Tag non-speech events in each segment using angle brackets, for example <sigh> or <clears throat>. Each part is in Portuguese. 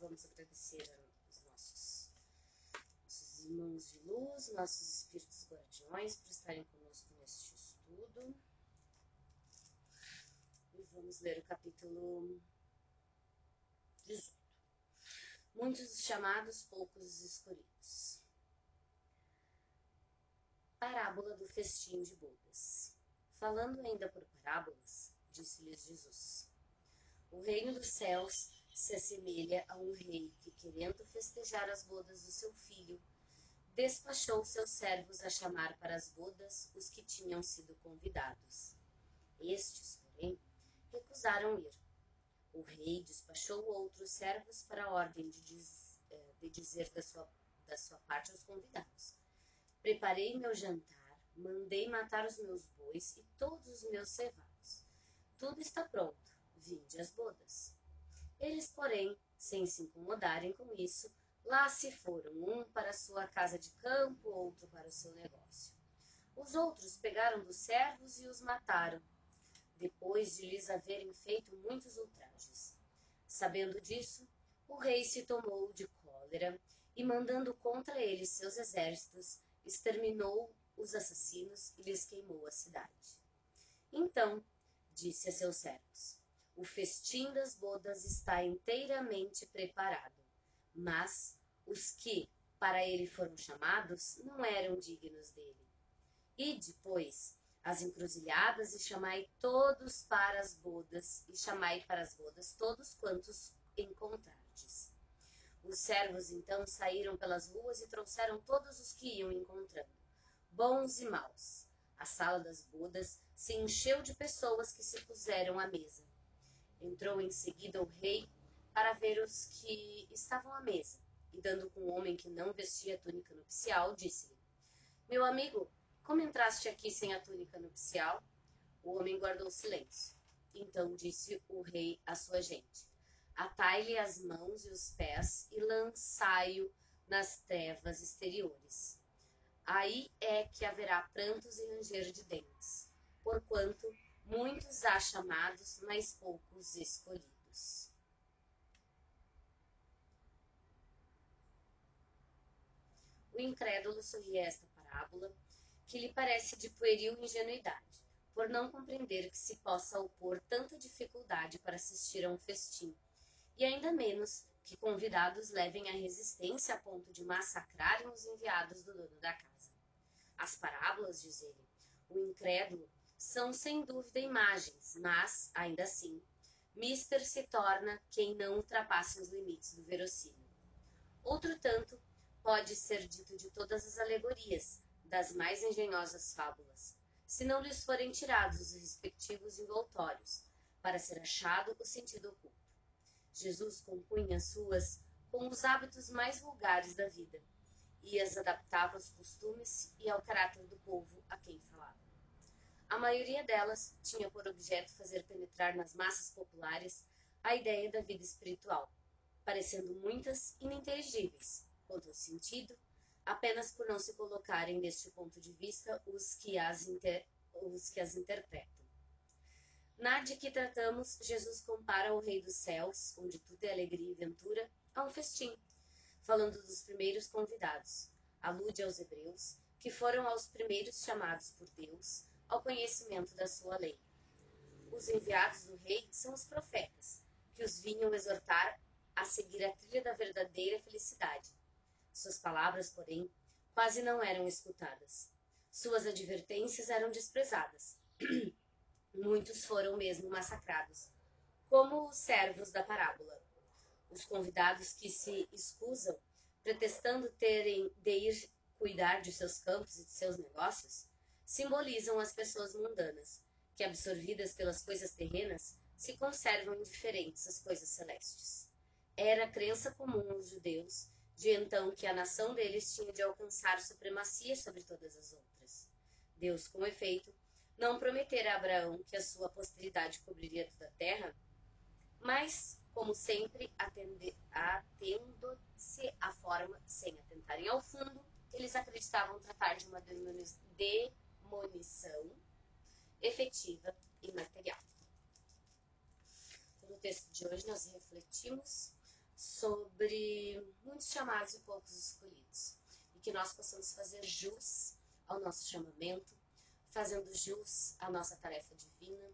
vamos agradecer aos nossos, nossos irmãos de luz, nossos espíritos guardiões por estarem conosco neste estudo. E vamos ler o capítulo 18. Muitos chamados, poucos escolhidos. Parábola do festim de bodas. Falando ainda por parábolas, disse-lhes Jesus: O reino dos céus se assemelha a um rei que, querendo festejar as bodas do seu filho, despachou seus servos a chamar para as bodas os que tinham sido convidados. Estes, porém, recusaram ir. O rei despachou outros servos para a ordem de, diz, eh, de dizer da sua, da sua parte aos convidados: Preparei meu jantar, mandei matar os meus bois e todos os meus cevados. Tudo está pronto, vinde às bodas. Eles, porém, sem se incomodarem com isso, lá se foram, um para sua casa de campo, outro para o seu negócio. Os outros pegaram dos servos e os mataram, depois de lhes haverem feito muitos ultrajes. Sabendo disso, o rei se tomou de cólera e, mandando contra eles seus exércitos, exterminou os assassinos e lhes queimou a cidade. Então disse a seus servos: o festim das bodas está inteiramente preparado, mas os que para ele foram chamados não eram dignos dele. E depois as encruzilhadas e chamai todos para as bodas, e chamai para as bodas todos quantos encontrardes. Os servos então saíram pelas ruas e trouxeram todos os que iam encontrando, bons e maus. A sala das bodas se encheu de pessoas que se puseram à mesa. Entrou em seguida o rei para ver os que estavam à mesa, e dando com o homem que não vestia túnica nupcial, disse-lhe: Meu amigo, como entraste aqui sem a túnica nupcial? O homem guardou silêncio. Então disse o rei à sua gente: Atai-lhe as mãos e os pés e lançai-o nas trevas exteriores. Aí é que haverá prantos e ranger de dentes, porquanto muitos há chamados, mas poucos escolhidos. O incrédulo sorri a esta parábola, que lhe parece de pueril ingenuidade, por não compreender que se possa opor tanta dificuldade para assistir a um festim, e ainda menos que convidados levem a resistência a ponto de massacrarem os enviados do dono da casa. As parábolas, diz ele, o incrédulo são sem dúvida imagens, mas, ainda assim, Mister se torna quem não ultrapasse os limites do verossímil. Outro tanto pode ser dito de todas as alegorias, das mais engenhosas fábulas, se não lhes forem tirados os respectivos envoltórios, para ser achado o sentido oculto. Jesus compunha as suas com os hábitos mais vulgares da vida, e as adaptava aos costumes e ao caráter do povo a quem falava. A maioria delas tinha por objeto fazer penetrar nas massas populares a ideia da vida espiritual, parecendo muitas ininteligíveis quanto ao sentido, apenas por não se colocarem deste ponto de vista os que as, inter... os que as interpretam. Na de que tratamos, Jesus compara o Rei dos Céus, onde tudo é alegria e ventura, a um festim, falando dos primeiros convidados. Alude aos hebreus, que foram aos primeiros chamados por Deus ao conhecimento da sua lei. Os enviados do rei são os profetas, que os vinham exortar a seguir a trilha da verdadeira felicidade. Suas palavras, porém, quase não eram escutadas. Suas advertências eram desprezadas. <clears throat> Muitos foram mesmo massacrados, como os servos da parábola. Os convidados que se escusam, pretextando terem de ir cuidar de seus campos e de seus negócios, simbolizam as pessoas mundanas, que, absorvidas pelas coisas terrenas, se conservam indiferentes às coisas celestes. Era a crença comum aos judeus de então que a nação deles tinha de alcançar supremacia sobre todas as outras. Deus, com efeito, não prometera a Abraão que a sua posteridade cobriria toda a terra, mas, como sempre, atendo-se à forma sem atentarem ao fundo, eles acreditavam tratar de uma premonição efetiva e material. No texto de hoje, nós refletimos sobre muitos chamados e poucos escolhidos. E que nós possamos fazer jus ao nosso chamamento, fazendo jus à nossa tarefa divina,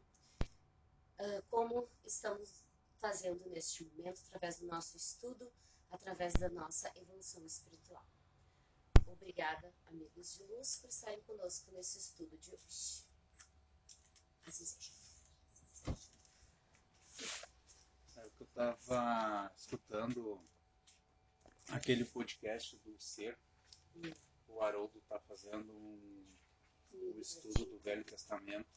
ah, como estamos fazendo neste momento, através do nosso estudo, através da nossa evolução espiritual. Obrigada, amigos de luz, por estarem conosco nesse estudo de hoje. Assim que eu estava escutando aquele podcast do Ser. O Haroldo está fazendo um, um estudo do Velho Testamento.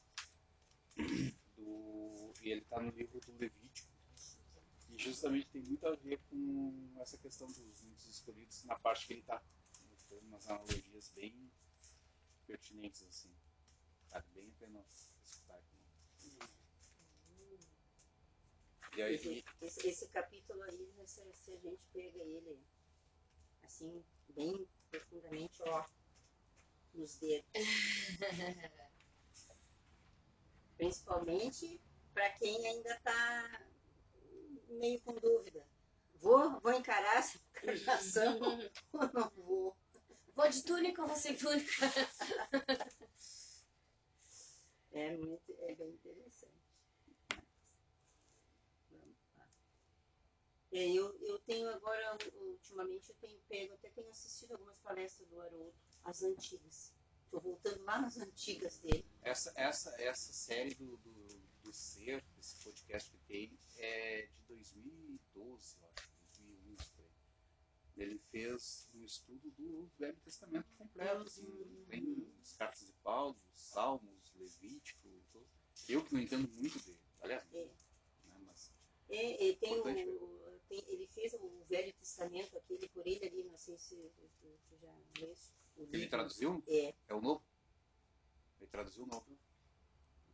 Do, e ele está no livro do Levítico. E justamente tem muito a ver com essa questão dos muitos escolhidos na parte que ele está. Tem umas analogias bem pertinentes, assim. Vale bem a pena escutar. E aí, Esse, esse, esse capítulo aí, se, se a gente pega ele assim, bem profundamente, ó, nos dedos. <laughs> Principalmente para quem ainda está meio com dúvida. Vou, vou encarar essa encarnação <laughs> ou não vou? Vou de túnica ou vou sem túnica? É, muito, é bem interessante. Vamos lá. É, eu, eu tenho agora, ultimamente, eu tenho pego, até tenho assistido algumas palestras do Haroldo, as antigas. Estou voltando lá nas antigas dele. essa, essa, essa série do, do, do Ser, esse podcast que tem, é de 2012, eu acho, 2011. por aí. Ele fez um estudo do Velho Testamento completo, assim, tem as cartas de Paulo, os Salmos, Levítico, tudo. Eu que não entendo muito dele, aliás, É. né, mas É, é, tem o, tem- ele fez o Velho Testamento, aquele por ele ali, não sei se tu, já leste. o ele livro. traduziu? É, É o novo? Ele traduziu o novo.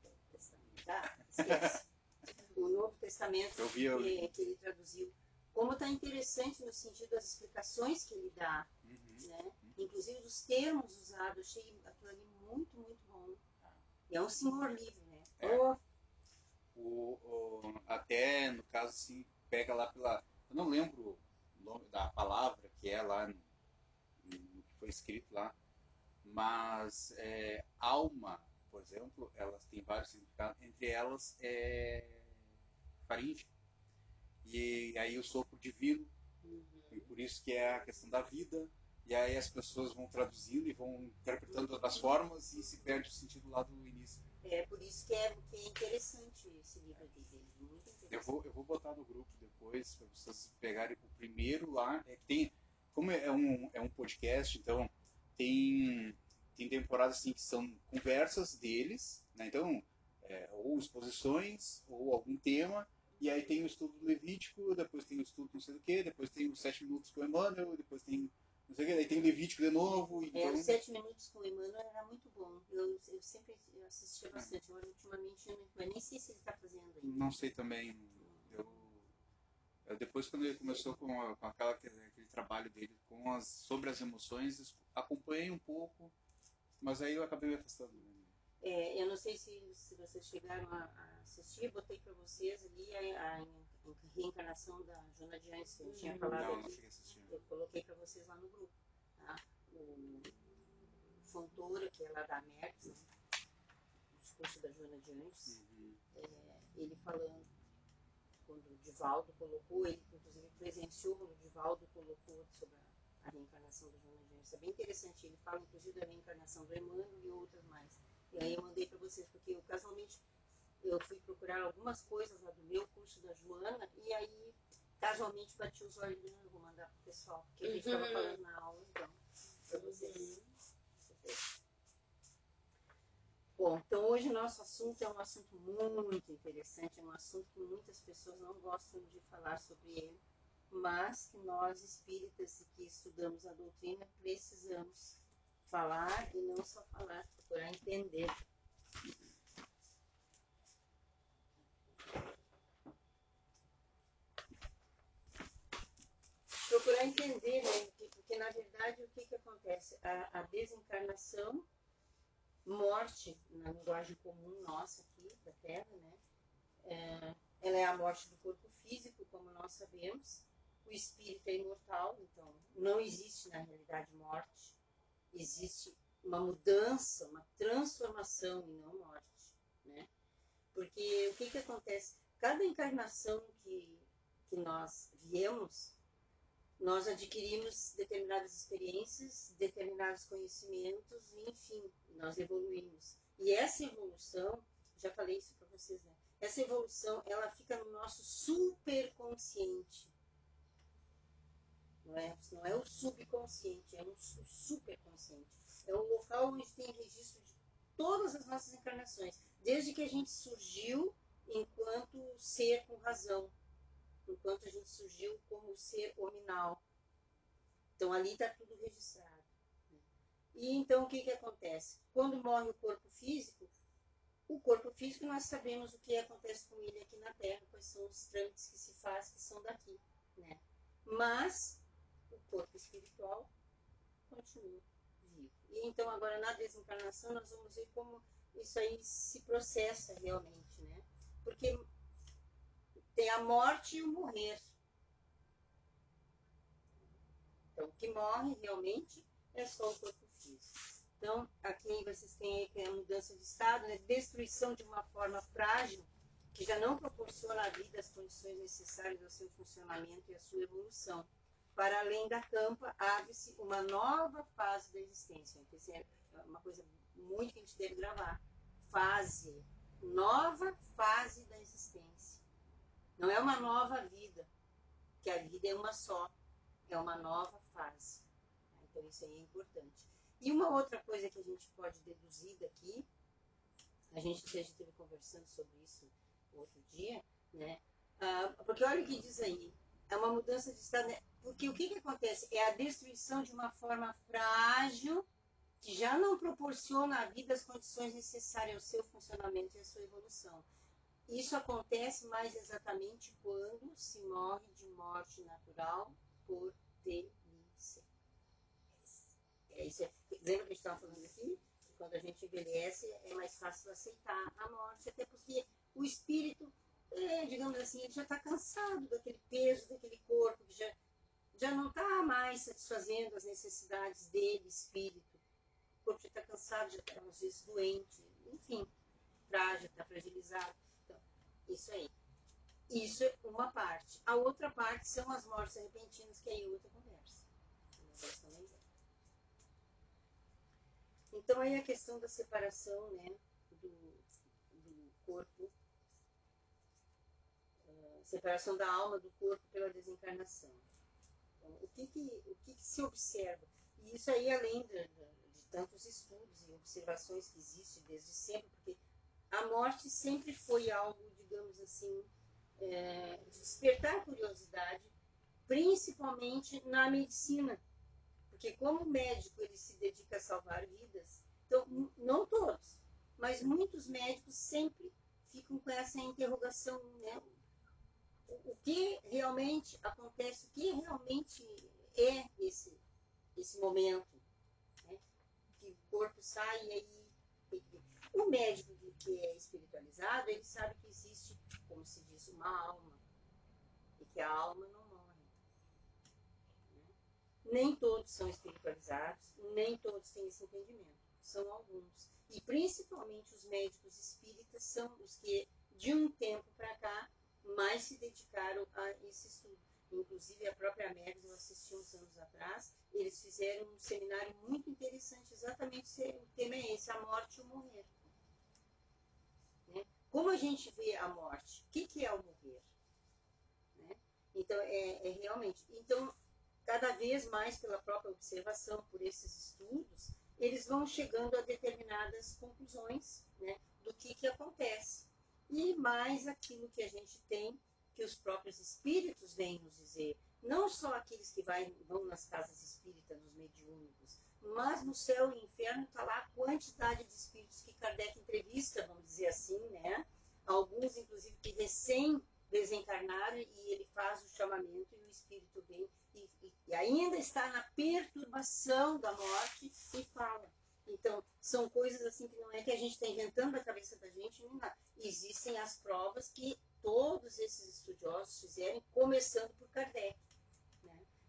Velho Testamento. Ah, esquece. <laughs> o Novo Testamento Eu vi, eu vi. é, que ele traduziu. Como está interessante no sentido das explicações que ele dá, Uhum. né? inclusive dos termos usados, achei aquilo ali muito, muito bom. E é um senhor livro, né? É. Oh, O, o- até, no caso, assim, pega lá pela. Eu não lembro o nome da palavra que é lá no, no que foi escrito lá, mas é, alma, por exemplo, elas têm vários significados, entre elas é faringe. E aí o sopro divino, Uhum. e por isso que é a questão da vida, e aí as pessoas vão traduzindo e vão interpretando de outras formas e se perde o sentido lá do início. é por isso que é, que é interessante esse livro dele. Muito interessante. Eu vou, eu vou botar no grupo depois para vocês pegarem o primeiro lá. É que tem, como é um, é um podcast, então tem, tem temporadas assim que são conversas deles, né? Então, é, ou exposições, ou algum tema, e aí tem o estudo do Levítico, depois tem o estudo não sei do que, depois tem os sete minutos com o Emmanuel, depois tem não sei o que, daí tem o Levítico de novo, É, então... os sete minutos com o Emmanuel era muito bom. Eu, eu sempre assistia bastante. Agora, ultimamente, eu, eu nem sei se ele está fazendo ainda. Não sei também. Eu, eu depois quando ele começou com, a- com aquela, aquele trabalho dele com as, sobre as emoções, es- acompanhei um pouco, mas aí eu acabei me afastando. né? É, eu não sei se, se vocês chegaram a, a assistir, botei para vocês ali a, a en- reencarnação da Jona de que eu tinha Uhum. falado Não, não cheguei a assistir. Eu coloquei para vocês lá no grupo. Tá? O Fontoura, que é lá da Merckx, né? o discurso da Joana de Anjos, Uhum. é, ele falando, quando o Divaldo colocou, ele inclusive presenciou quando o Divaldo colocou sobre a, a reencarnação da Joana de Anjos. É bem interessante, ele fala inclusive da reencarnação do Emmanuel e outras mais. E aí eu mandei para vocês, porque eu casualmente eu fui procurar algumas coisas lá do meu curso da Joana e aí casualmente bati os olhos e vou mandar pro pessoal, porque ele estava Uhum. falando na aula, então, para vocês. Bom, então hoje nosso assunto é um assunto muito interessante, é um assunto que muitas pessoas não gostam de falar sobre ele, mas que nós espíritas que estudamos a doutrina precisamos falar e não só falar, procurar entender. Procurar entender, né? Porque, na verdade o que, que acontece? A, a desencarnação morte, na linguagem comum nossa aqui da Terra, né? É, ela é a morte do corpo físico, como nós sabemos, o espírito é imortal, então não existe na realidade morte, existe uma mudança, uma transformação e não morte, né? Porque o que que acontece? Cada encarnação que, que nós viemos, nós adquirimos determinadas experiências, determinados conhecimentos, enfim, nós evoluímos. E essa evolução, já falei isso para vocês, né? Essa evolução, ela fica no nosso superconsciente. Não é, não é o subconsciente, é o superconsciente. É um local onde tem registro de todas as nossas encarnações, desde que a gente surgiu enquanto ser com razão, enquanto a gente surgiu como ser hominal. Então ali está tudo registrado. Né? E então o que, que acontece? Quando morre o corpo físico, o corpo físico nós sabemos o que acontece com ele aqui na Terra, quais são os trâmites que se faz que são daqui, né? Mas o corpo espiritual continua vivo. E então agora na desencarnação nós vamos ver como isso aí se processa realmente, né? Porque tem a morte e o morrer. Então, o que morre realmente é só o corpo físico. Então, aqui vocês têm aí a mudança de estado, né? destruição de uma forma frágil, que já não proporciona à vida as condições necessárias ao seu funcionamento e à sua evolução. Para além da campa, abre-se uma nova fase da existência. Essa é uma coisa muito que a gente deve gravar. Fase. Nova fase da existência. Não é uma nova vida, que a vida é uma só, é uma nova fase. Então isso aí é importante. E uma outra coisa que a gente pode deduzir daqui, a gente já esteve conversando sobre isso outro dia, né? Ah, porque olha o que diz aí, é uma mudança de estado, né? Porque o que, que acontece? É a destruição de uma forma frágil que já não proporciona à vida as condições necessárias ao seu funcionamento e à sua evolução. Isso acontece mais exatamente quando se morre de morte natural por velhice. É isso. Lembra que a gente estava falando aqui? Quando a gente envelhece, é mais fácil aceitar a morte, até porque o espírito, é, digamos assim, ele já está cansado daquele peso, daquele corpo, que já, já não está mais satisfazendo as necessidades dele, espírito. O corpo já está cansado, já está, às vezes, doente, enfim, frágil, está fragilizado. Isso aí. Isso é uma parte. A outra parte são as mortes repentinas, que aí é outra conversa. Então aí a questão da separação né, do, do corpo, uh, separação da alma do corpo pela desencarnação. O que, que, o que, que se observa? E isso aí além de, de, de tantos estudos e observações que existem desde sempre, porque a morte sempre foi algo digamos assim, é, despertar curiosidade, principalmente na medicina. Porque como médico ele se dedica a salvar vidas, então não todos, mas muitos médicos sempre ficam com essa interrogação, né? O, que realmente acontece, o que realmente é esse, esse momento, né? que o corpo sai e aí o médico que é espiritualizado, ele sabe que existe, como se diz, uma alma. E que a alma não morre. Né? Nem todos são espiritualizados, nem todos têm esse entendimento. São alguns. E principalmente os médicos espíritas são os que, de um tempo para cá, mais se dedicaram a esse estudo. Inclusive, a própria Megs, eu assisti uns anos atrás, eles fizeram um seminário muito interessante, exatamente o tema é esse, a morte e o morrer. Como a gente vê a morte? O que, que é o morrer? Né? Então, é, é realmente. Então, cada vez mais pela própria observação, por esses estudos, eles vão chegando a determinadas conclusões né, do que, que acontece. E mais aquilo que a gente tem, que os próprios espíritos vêm nos dizer. Não só aqueles que vai, vão nas casas espíritas, nos mediúnicos, mas no céu e inferno está lá a quantidade de espíritos que Kardec entrevista, vamos dizer assim, né? Alguns, inclusive, que recém desencarnaram e ele faz o chamamento e o espírito vem e, e, e ainda está na perturbação da morte e fala. Então, são coisas assim que não é que a gente está inventando da cabeça da gente, não é. Existem as provas que todos esses estudiosos fizeram, começando por Kardec.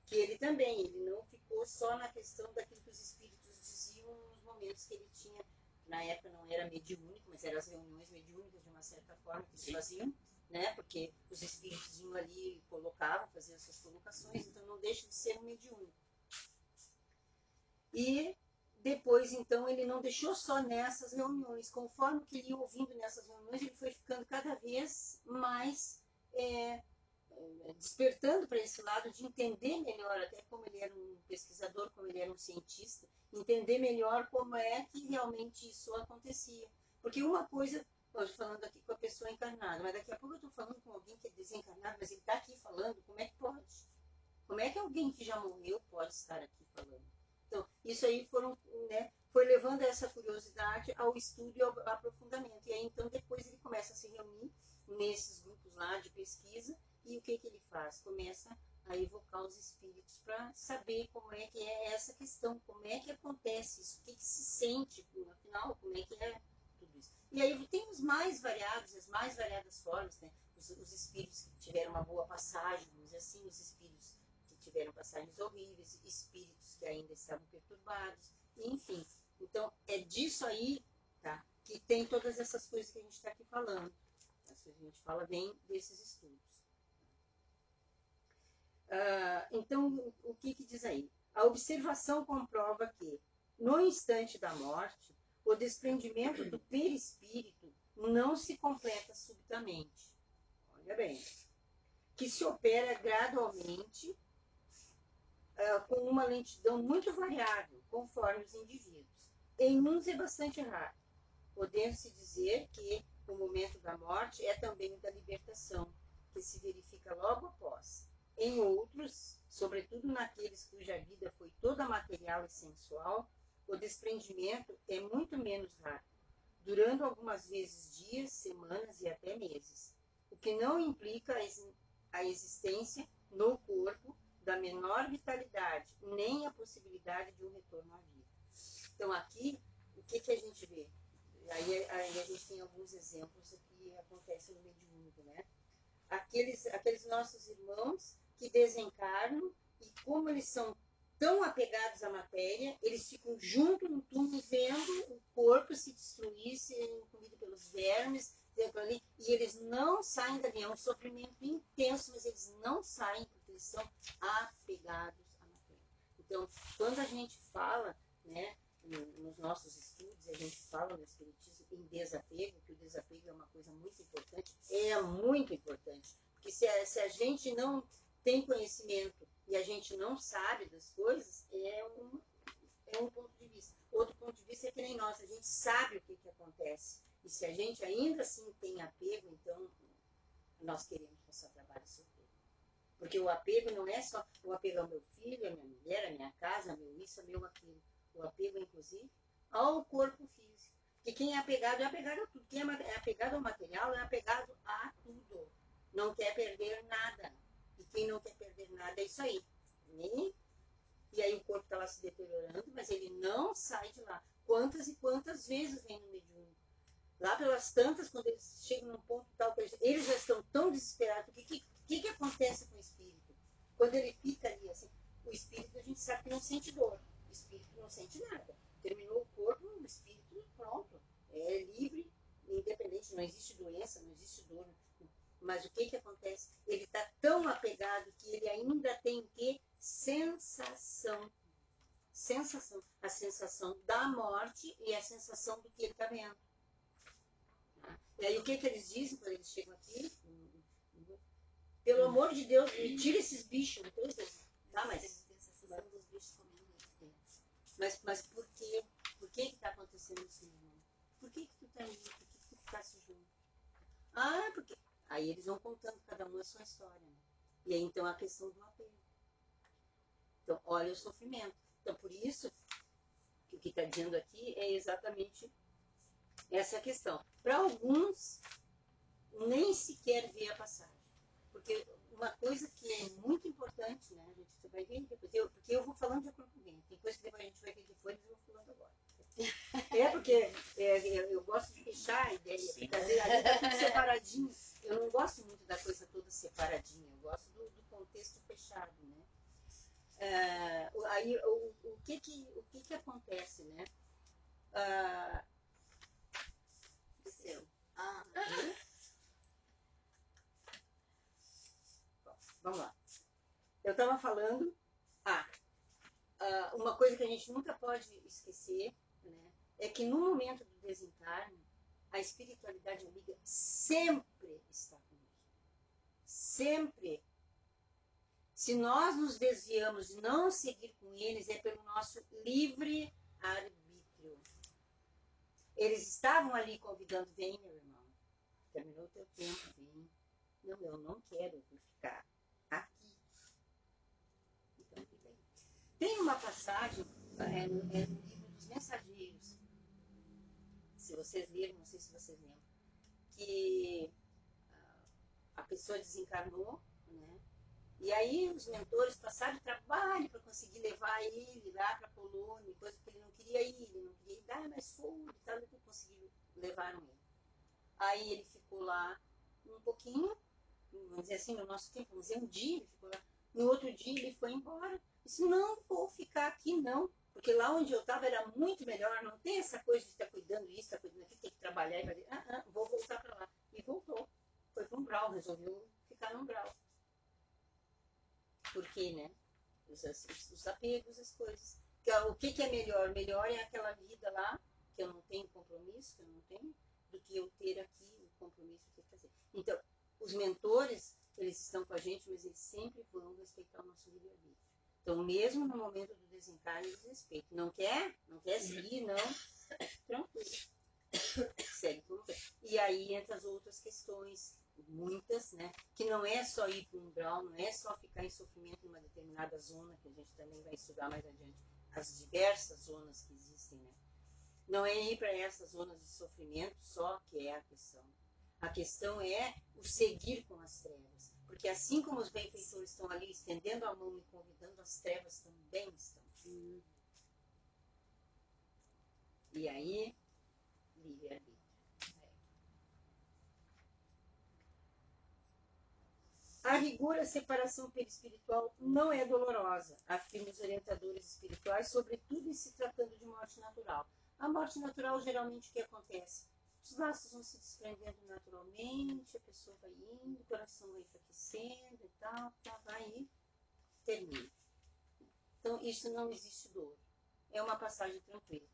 que ele também, ele não ficou só na questão daquilo que os espíritos diziam nos momentos que ele tinha, na época não era mediúnico, mas eram as reuniões mediúnicas de uma certa forma que eles faziam, né? Porque os espíritos iam ali, colocavam, faziam suas colocações, então não deixa de ser um mediúnico. E depois, então, ele não deixou só nessas reuniões. Conforme que ele ia ouvindo nessas reuniões, ele foi ficando cada vez mais é, é, despertando para esse lado de entender melhor, até como ele era um pesquisador, como ele era um cientista, entender melhor como é que realmente isso acontecia. Porque uma coisa, eu estou falando aqui com a pessoa encarnada, mas daqui a pouco eu estou falando com alguém que é desencarnado, mas ele está aqui falando, como é que pode? Como é que alguém que já morreu pode estar aqui falando? Então, isso aí foram, né, foi levando essa curiosidade ao estudo e ao aprofundamento. E aí, então, depois ele começa a se reunir nesses grupos lá de pesquisa e o que, que ele faz? Começa a evocar os espíritos para saber como é que é essa questão, como é que acontece isso, o que, que se sente, afinal, como é que é tudo isso. E aí tem os mais variados, as mais variadas formas, né? Os, os espíritos que tiveram uma boa passagem, vamos dizer assim, os espíritos tiveram passagens horríveis, espíritos que ainda estavam perturbados, enfim. Então, é disso aí tá, que tem todas essas coisas que a gente está aqui falando. A gente fala bem desses estudos. Ah, então, o que, que diz aí? A observação comprova que, no instante da morte, o desprendimento do perispírito não se completa subitamente. Olha bem. Que se opera gradualmente uh, com uma lentidão muito variável, conforme os indivíduos. Em uns é bastante raro, podendo-se dizer que o momento da morte é também o da libertação, que se verifica logo após. Em outros, sobretudo naqueles cuja vida foi toda material e sensual, o desprendimento é muito menos rápido, durando algumas vezes dias, semanas e até meses, o que não implica a existência no corpo da menor vitalidade, nem a possibilidade de um retorno à vida. Então, aqui, o que, que a gente vê? Aí, aí a gente tem alguns exemplos que acontecem no mediúnico, né? Aqueles, aqueles nossos irmãos que desencarnam e como eles são tão apegados à matéria, eles ficam junto no túmulo vendo o corpo se destruir, sendo comido pelos vermes, ali, e eles não saem dali. É um sofrimento intenso, mas eles não saem eles são apegados à matéria. Então, quando a gente fala, né, nos nossos estudos, a gente fala no Espiritismo em desapego, que o desapego é uma coisa muito importante, é muito importante. Porque se a, se a gente não tem conhecimento e a gente não sabe das coisas, é um, é um ponto de vista. Outro ponto de vista é que nem nós, a gente sabe o que, que acontece. E se a gente ainda assim tem apego, então nós queremos passar trabalho sobre. Porque o apego não é só o apego ao meu filho, à minha mulher, à minha casa, ao meu isso, ao meu aquilo. O apego, inclusive, ao corpo físico. Porque quem é apegado é apegado a tudo. Quem é apegado ao material é apegado a tudo. Não quer perder nada. E quem não quer perder nada é isso aí. E, e aí o corpo está lá se deteriorando, mas ele não sai de lá. Quantas e quantas vezes vem no mediúnico? Lá pelas tantas, quando eles chegam num ponto tal, eles, eles já estão tão desesperados. O que, que, que, que acontece com o espírito? Quando ele fica ali, assim, o espírito a gente sabe que não sente dor. O espírito não sente nada. Terminou o corpo, o espírito, pronto. É livre, independente, não existe doença, não existe dor. Mas o que, que acontece? Ele está tão apegado que ele ainda tem o quê? Sensação. Sensação. A sensação da morte e a sensação do que ele está vendo. E aí o que, que eles dizem quando eles chegam aqui? Pelo amor de Deus, me tira esses bichos. Então, tá, mas. Mas, mas por quê? Por que está acontecendo isso, meu irmão? Por que, que tu está aí? Por que, que tu ficasse junto? Ah, porque. Aí eles vão contando cada um a sua história. Né? E aí então a questão do apego. Então, olha o sofrimento. Então, por isso, que o que está dizendo aqui é exatamente essa questão. Para alguns, nem sequer vê a passagem. Porque uma coisa que é muito importante, né? A gente você vai ver depois, eu, porque eu vou falando de acordo com alguém. Tem coisa que depois a gente vai ver depois e eu vou falando agora. <laughs> É porque é, eu, eu, gosto de fechar a ideia, Sim. às vezes está tudo separadinho. Eu não gosto muito da coisa toda separadinha, eu gosto do, do contexto fechado, né? É, aí o, o, que que, o que que acontece, né? Ah, seu. Ah, vamos lá. Eu estava falando. Ah, ah, uma coisa que a gente nunca pode esquecer né, é que no momento do desencarne, a espiritualidade amiga sempre está conosco. Sempre. Se nós nos desviamos de não seguir com eles, é pelo nosso livre arbítrio. Eles estavam ali convidando, vem, meu irmão, terminou o teu tempo, vem. Não, eu não quero, ficar aqui. Então, fica aí. Tem uma passagem é, no, livro dos mensageiros, se vocês leram, não sei se vocês lembram, que ah, a pessoa desencarnou, né? E aí os mentores passaram trabalho para conseguir levar ele lá para a Polônia, coisa que ele não queria ir, ele não queria ir, ah, mas foi, e tal, e conseguiram, levaram ele. Aí ele ficou lá um pouquinho, vamos dizer assim, no nosso tempo, vamos dizer, um dia ele ficou lá. No outro dia ele foi embora. Disse, não vou ficar aqui não, porque lá onde eu estava era muito melhor, não tem essa coisa de estar cuidando isso, estar cuidando aqui, tem que trabalhar e fazer, ah, ah, vou voltar para lá. E voltou. Foi para um brau, resolveu ficar num brau. Por quê, né? Os, os, os apegos, as coisas. O que, que é melhor? Melhor é aquela vida lá, que eu não tenho compromisso, que eu não tenho, do que eu ter aqui o compromisso de fazer. Então, os mentores, eles estão com a gente, mas eles sempre vão respeitar o nosso livre-arbítrio. Então, mesmo no momento do desencarne, eles. Não quer? Não quer seguir? Não. Tranquilo. Segue quer. E aí entra as outras questões, muitas, né? Que não é só ir para um grau, não é só ficar em sofrimento em uma determinada zona, que a gente também vai estudar mais adiante, as diversas zonas que existem, né? Não é ir para essas zonas de sofrimento só que é a questão. A questão é o seguir com as trevas. Porque assim como os benfeitores estão ali estendendo a mão e convidando, as trevas também estão. E aí, livre-arbítrio. A rigor, a separação perispiritual não é dolorosa, afirmam os orientadores espirituais, sobretudo em se tratando de morte natural. A morte natural, geralmente, o que acontece? Os laços vão se desprendendo naturalmente, a pessoa vai indo, o coração vai enfraquecendo e tal, tá, vai e termina. Então, isso não existe dor. É uma passagem tranquila.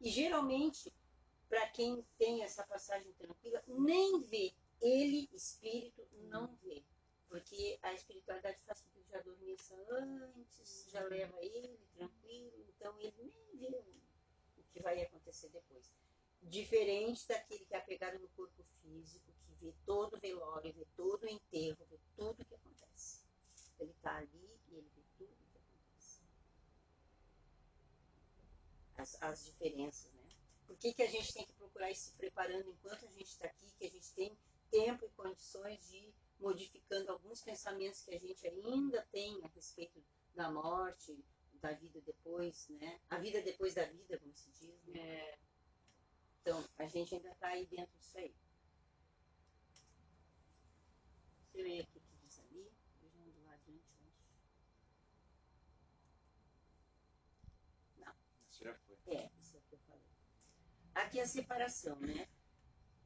E geralmente, para quem tem essa passagem tranquila, nem vê. Ele, espírito, não vê. Porque a espiritualidade faz com que ele já adormeça antes, já leva ele tranquilo, então ele nem vê o que vai acontecer depois. Diferente daquele que é apegado no corpo físico, que vê todo o velório, vê todo o enterro, vê tudo o que acontece. Ele está ali e ele vê tudo o que acontece. As, as diferenças, né? Por que, que a gente tem que procurar ir se preparando enquanto a gente está aqui, que a gente tem tempo e condições de ir modificando alguns pensamentos que a gente ainda tem a respeito da morte, da vida depois, né? A vida depois da vida, como se diz, né? É. Então, a gente ainda está aí dentro disso aí. Eu ver o que diz ali. Vejam lá adiante, Não. Isso já foi. É, isso é o que eu falei. Aqui é a separação, né?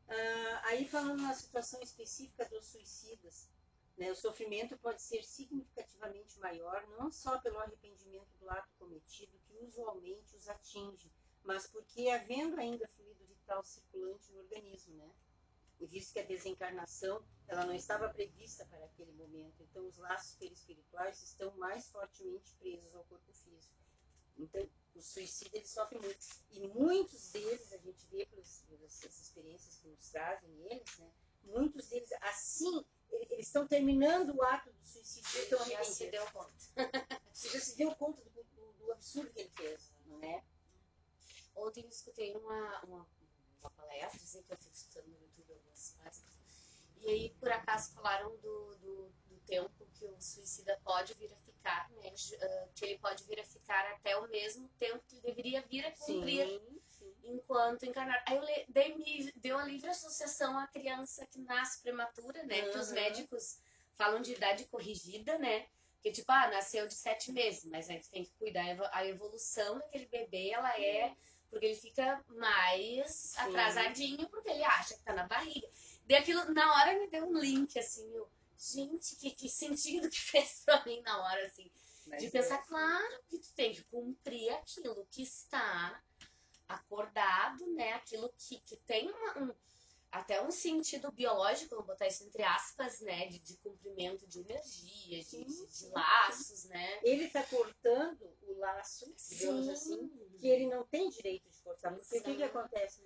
Ah, aí falando na situação específica dos suicidas, né, o sofrimento pode ser significativamente maior, não só pelo arrependimento do ato cometido, que usualmente os atinge, mas porque havendo ainda fluido vital circulante no organismo, né? E visto que a desencarnação ela não estava prevista para aquele momento, então os laços perispirituais estão mais fortemente presos ao corpo físico. Então, o suicídio ele sofre muito. E muitos deles, a gente vê pelas, pelas experiências que nos trazem eles, né? Muitos deles, assim, eles estão terminando o ato do suicídio. Então, já se deu conta. <laughs> Já se deu conta do, do, do absurdo que ele fez, não é? Ontem eu escutei uma, uma, uma palestra, que eu fico escutando no YouTube algumas partes, e aí por acaso falaram do, do, do, tempo que o suicida pode vir a ficar, né? Ah, que ele pode vir a ficar até o mesmo tempo que ele deveria vir a cumprir sim, sim. enquanto encarnar. Aí eu le, dei, me deu a livre associação à criança que nasce prematura, né? Uhum. Que os médicos falam de idade corrigida, né? Porque, tipo, ah, nasceu de sete meses, mas aí tu tem que cuidar a evolução daquele bebê, ela é. Porque ele fica mais Sim. atrasadinho, porque ele acha que tá na barriga. Daí aquilo, na hora me deu um link, assim, eu, gente, que, que sentido que fez pra mim na hora, assim. Mas De é- pensar, claro, que tu tem que cumprir aquilo que está acordado, né? Aquilo que, que tem uma- um, até um sentido biológico, vamos botar isso entre aspas, né? De, de cumprimento de energia, de, Sim, de- de sim, laços, né? Ele está cortando o laço, digamos assim, que ele não tem direito de cortar. Porque o que, que acontece?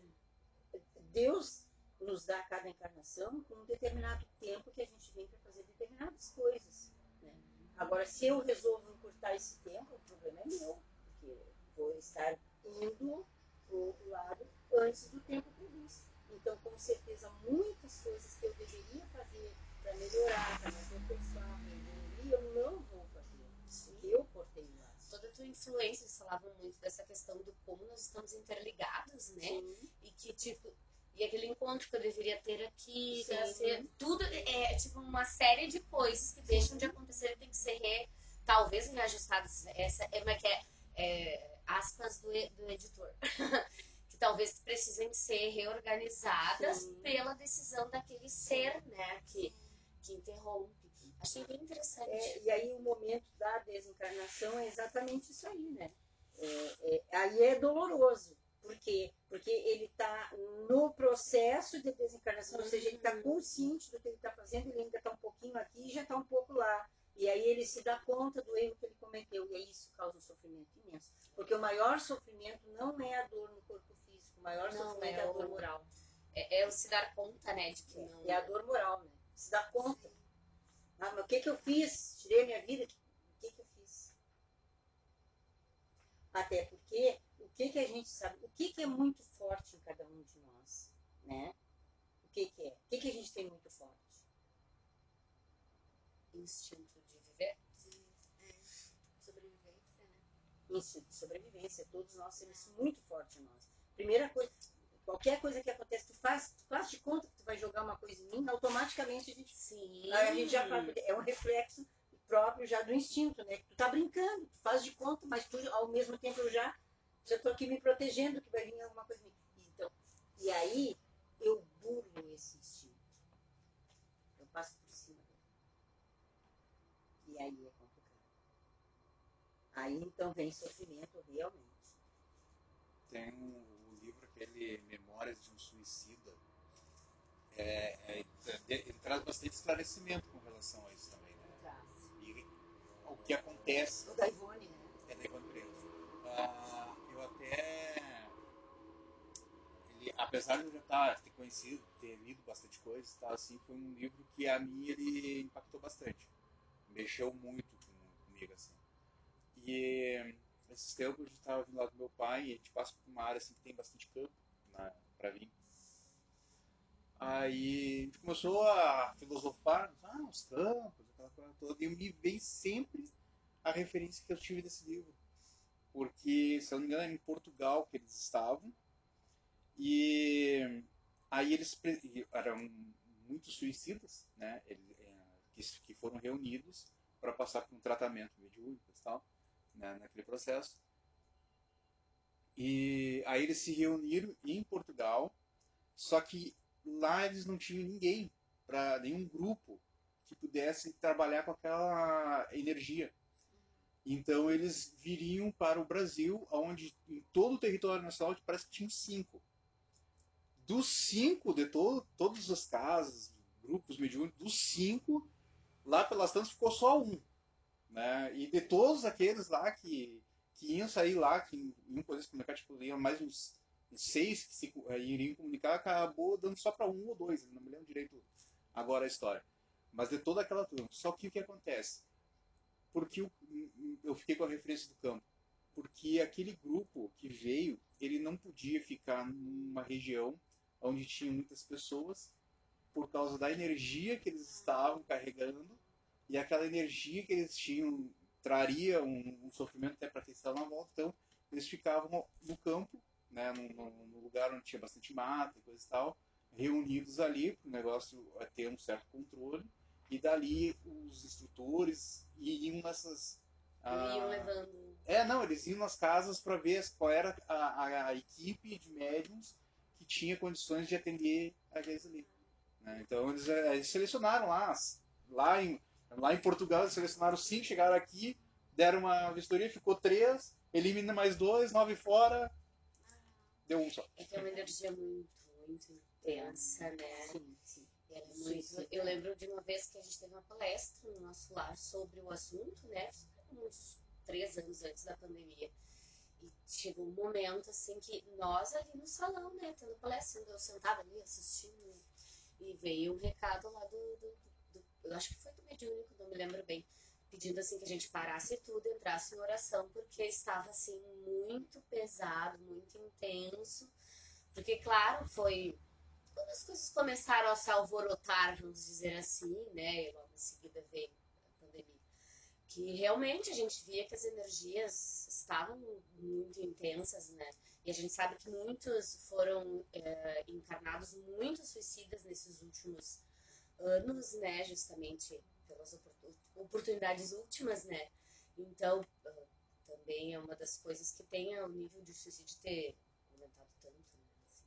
Deus nos dá cada encarnação com um determinado tempo que a gente vem para fazer determinadas coisas. né? Agora, se eu resolvo encurtar esse tempo, o problema é meu, porque vou estar indo para o outro lado antes do tempo previsto. Então, com certeza, muitas coisas que eu deveria fazer para melhorar, para me aperfeiçoar, para evoluir, eu não vou fazer. Porque eu cortei o laço. Toda a tua influência, eles falavam muito dessa questão do como nós estamos interligados, né? Sim. E que, tipo, e aquele encontro que eu deveria ter aqui, Sim. ser- tudo é tipo uma série de coisas que deixam de acontecer e tem que ser re- talvez reajustadas. Essa é, que é, é, aspas do, do editor. <laughs> talvez precisem ser reorganizadas Sim. pela decisão daquele ser, né? Que, que interrompe. Achei bem interessante. É, e aí o momento da desencarnação é exatamente isso aí, né? É, é, aí é doloroso. Por quê? Porque ele está no processo de desencarnação, ou seja, ele está Uhum. consciente do que ele está fazendo, ele ainda está um pouquinho aqui e já está um pouco lá. E aí ele se dá conta do erro que ele cometeu. E aí isso causa um sofrimento imenso. Porque o maior sofrimento não é a dor no corpo maior Não, sofrimento é é a o- dor moral. É, é o se dar conta, né? De que não. É a dor moral, né? Se dá conta. Ah, mas o que que eu fiz? Tirei a minha vida? O que que eu fiz? Até porque, o que que a gente sabe? O que que é muito forte em cada um de nós? Né? O que que é? O que que a gente tem muito forte? instinto de viver. Sobrevivência, né? Instinto de sobrevivência. Todos nós temos isso muito forte em nós. Primeira coisa, qualquer coisa que acontece, tu faz, tu faz de conta que tu vai jogar uma coisa em mim, automaticamente a gente Sim. Aí a gente já porque é um reflexo próprio já do instinto, né? Que tu tá brincando, tu faz de conta, mas tu, ao mesmo tempo eu já já tô aqui me protegendo que vai vir alguma coisa. em mim. Então, e aí eu burlo esse instinto. Eu passo por cima dele. E aí é complicado. Aí então vem sofrimento realmente. Tem um, aquele Memórias de um Suicida. É, é, ele traz bastante esclarecimento com relação a isso também, né? E o que acontece O da Ivone, né? é da Ivone Preto. Ah, eu até. Ele, apesar de eu já tá, ter conhecido, ter lido bastante coisa, tá, assim, foi um livro que a mim ele impactou bastante. Mexeu muito com, comigo, assim. E esses tempos a gente estava vindo lá do meu pai e a gente passa por uma área assim, que tem bastante campo na, pra vir. Aí a gente começou a filosofar, ah, os campos, aquela coisa toda, e me vem sempre a referência que eu tive desse livro. Porque, se eu não me engano, era em Portugal que eles estavam. E aí eles eram muitos suicidas, né? Eles, que, que foram reunidos para passar por um tratamento mediúnico e tal, né? naquele processo. E aí eles se reuniram em Portugal, só que lá eles não tinham ninguém, para nenhum grupo que pudesse trabalhar com aquela energia. Então eles viriam para o Brasil, onde em todo o território nacional parece que tinham cinco. Dos cinco, de to todas as casas, grupos mediúnicos, dos cinco, lá pelas tantas ficou só um. Né? E de todos aqueles lá que, que iam sair lá, que iam poder se comunicar, tipo, iam mais uns, uns seis que se, eh, iriam comunicar, acabou dando só para um ou dois, não me lembro direito agora a história. Mas de toda aquela turma. Só que o que acontece? Porque eu, eu fiquei com a referência do campo. Porque aquele grupo que veio, ele não podia ficar numa região onde tinha muitas pessoas por causa da energia que eles estavam carregando e aquela energia que eles tinham traria um, um sofrimento até para quem estava na volta. Então, eles ficavam no campo, né, no lugar onde tinha bastante mata e coisa e tal, reunidos ali para o negócio ter um certo controle. E dali os instrutores iam nessas. Ah, iam levando. É, não, eles iam nas casas para ver qual era a, a, a equipe de médiums que tinha condições de atender aqueles ali. né? Então eles, eh, eles selecionaram lá, lá em, lá em Portugal, eles selecionaram cinco, chegaram aqui, deram uma vistoria, ficou três, elimina mais dois, nove fora, deu um só. É que é uma energia muito, muito intensa, né? Sim, sim. É muito-. Eu lembro de uma vez que a gente teve uma palestra no nosso lar sobre o assunto, né? Uns três anos antes da pandemia. E chegou um momento, assim, que nós ali no salão, né, tendo palestra, eu sentava ali assistindo, e veio um recado lá do, do- do- eu acho que foi do mediúnico, não me lembro bem, pedindo, assim, que a gente parasse tudo, entrasse em oração, porque estava, assim, muito pesado, muito intenso, porque, claro, foi quando as coisas começaram a se alvorotar, vamos dizer assim, né, e logo em seguida veio a pandemia, que realmente a gente via que as energias estavam muito intensas, né, e a gente sabe que muitos foram eh, encarnados, muitos suicidas nesses últimos anos, né, justamente pelas oportu- oportunidades últimas, né, então ah, também é uma das coisas que tem o nível de suicídio ter aumentado tanto, né, assim.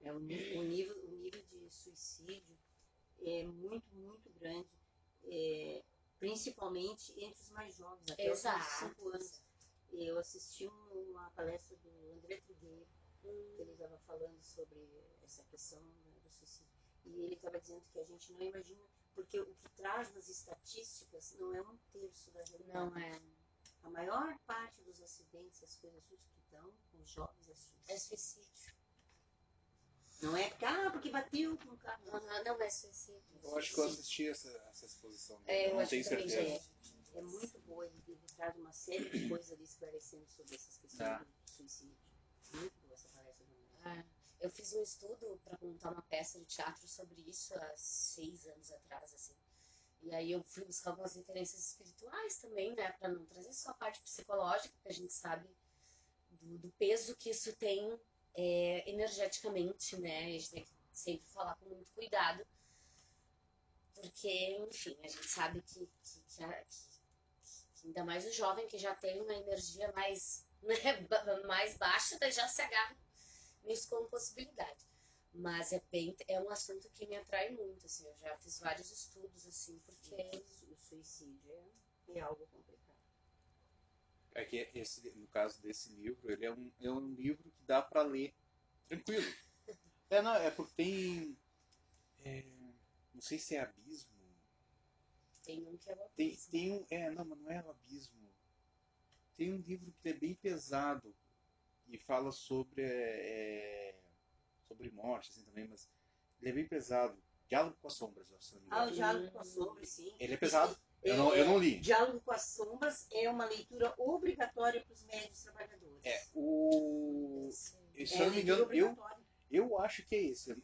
É, o, nível, o nível de suicídio é muito, muito grande, é, principalmente entre os mais jovens, até os Exato. 25 anos. Eu assisti um- uma palestra do André Trigueiro, que ele estava falando sobre essa questão né, do suicídio. E ele estava dizendo que a gente não imagina, porque o que traz nas estatísticas não é um terço da realidade. Não é. A maior parte dos acidentes, as coisas que dão com os jovens é suicídio. É suicídio. Não é porque, ah, porque bateu com o carro. Não. Aham, não é suicídio. Eu acho que eu assisti essa, essa exposição. dele, É, eu não tenho certeza. é. É muito boa, ele, ele traz uma série de coisas ali esclarecendo sobre essas questões Tá. do suicídio. Muito boa essa palestra do. Ah, eu fiz um estudo para montar uma peça de teatro sobre isso há seis anos atrás, assim. E aí eu fui buscar algumas referências espirituais também, né, para não trazer só a parte psicológica, porque a gente sabe do, do peso que isso tem é, energeticamente, né? A gente tem que sempre falar com muito cuidado, porque, enfim, a gente sabe que, que, que, a- que- que ainda mais o jovem que já tem uma energia mais, <laughs> né, mais baixa, daí já se agarra nisso como possibilidade. Mas é bem, é um assunto que me atrai muito, assim, eu já fiz vários estudos, assim, porque O suicídio é, é algo complicado. É que esse, no caso desse livro, ele é um, é um livro que dá para ler tranquilo. É, não, é porque tem. é, não sei se é abismo. tem um que é o Tem, autismo. tem um. É, não, mas não é o abismo. Tem um livro que é bem pesado e fala sobre. é, sobre morte, assim também, mas ele é bem pesado. Diálogo com as sombras, eu acho, se não me Ah, o engano. Diálogo com as Sombras, sim. Ele é pesado. Eu É, não, eu não li. Diálogo com as Sombras é uma leitura obrigatória para os médios trabalhadores. É, o. Esse, Se É eu não me leitura engano, eu, eu acho que é esse.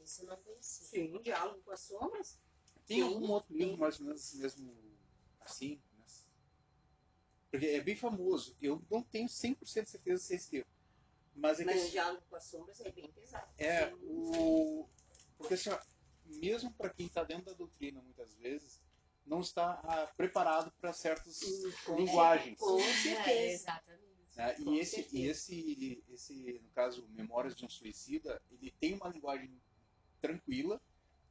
esse eu não conhecia. Sim, Diálogo com as Sombras. Tem Tem, algum outro livro tem. mais ou menos mesmo assim? né? Porque é bem famoso. Eu não tenho 100% certeza se é esse livro. Mas é que Mas o Diálogo com as Sombras é bem pesado. é Sim. o. Porque assim, mesmo para quem está dentro da doutrina, muitas vezes, não está ah, preparado para certas Com- linguagens. Com É, certeza. exatamente. né? com E esse, certeza. e esse, esse, no caso, Memórias de um Suicida, ele tem uma linguagem tranquila,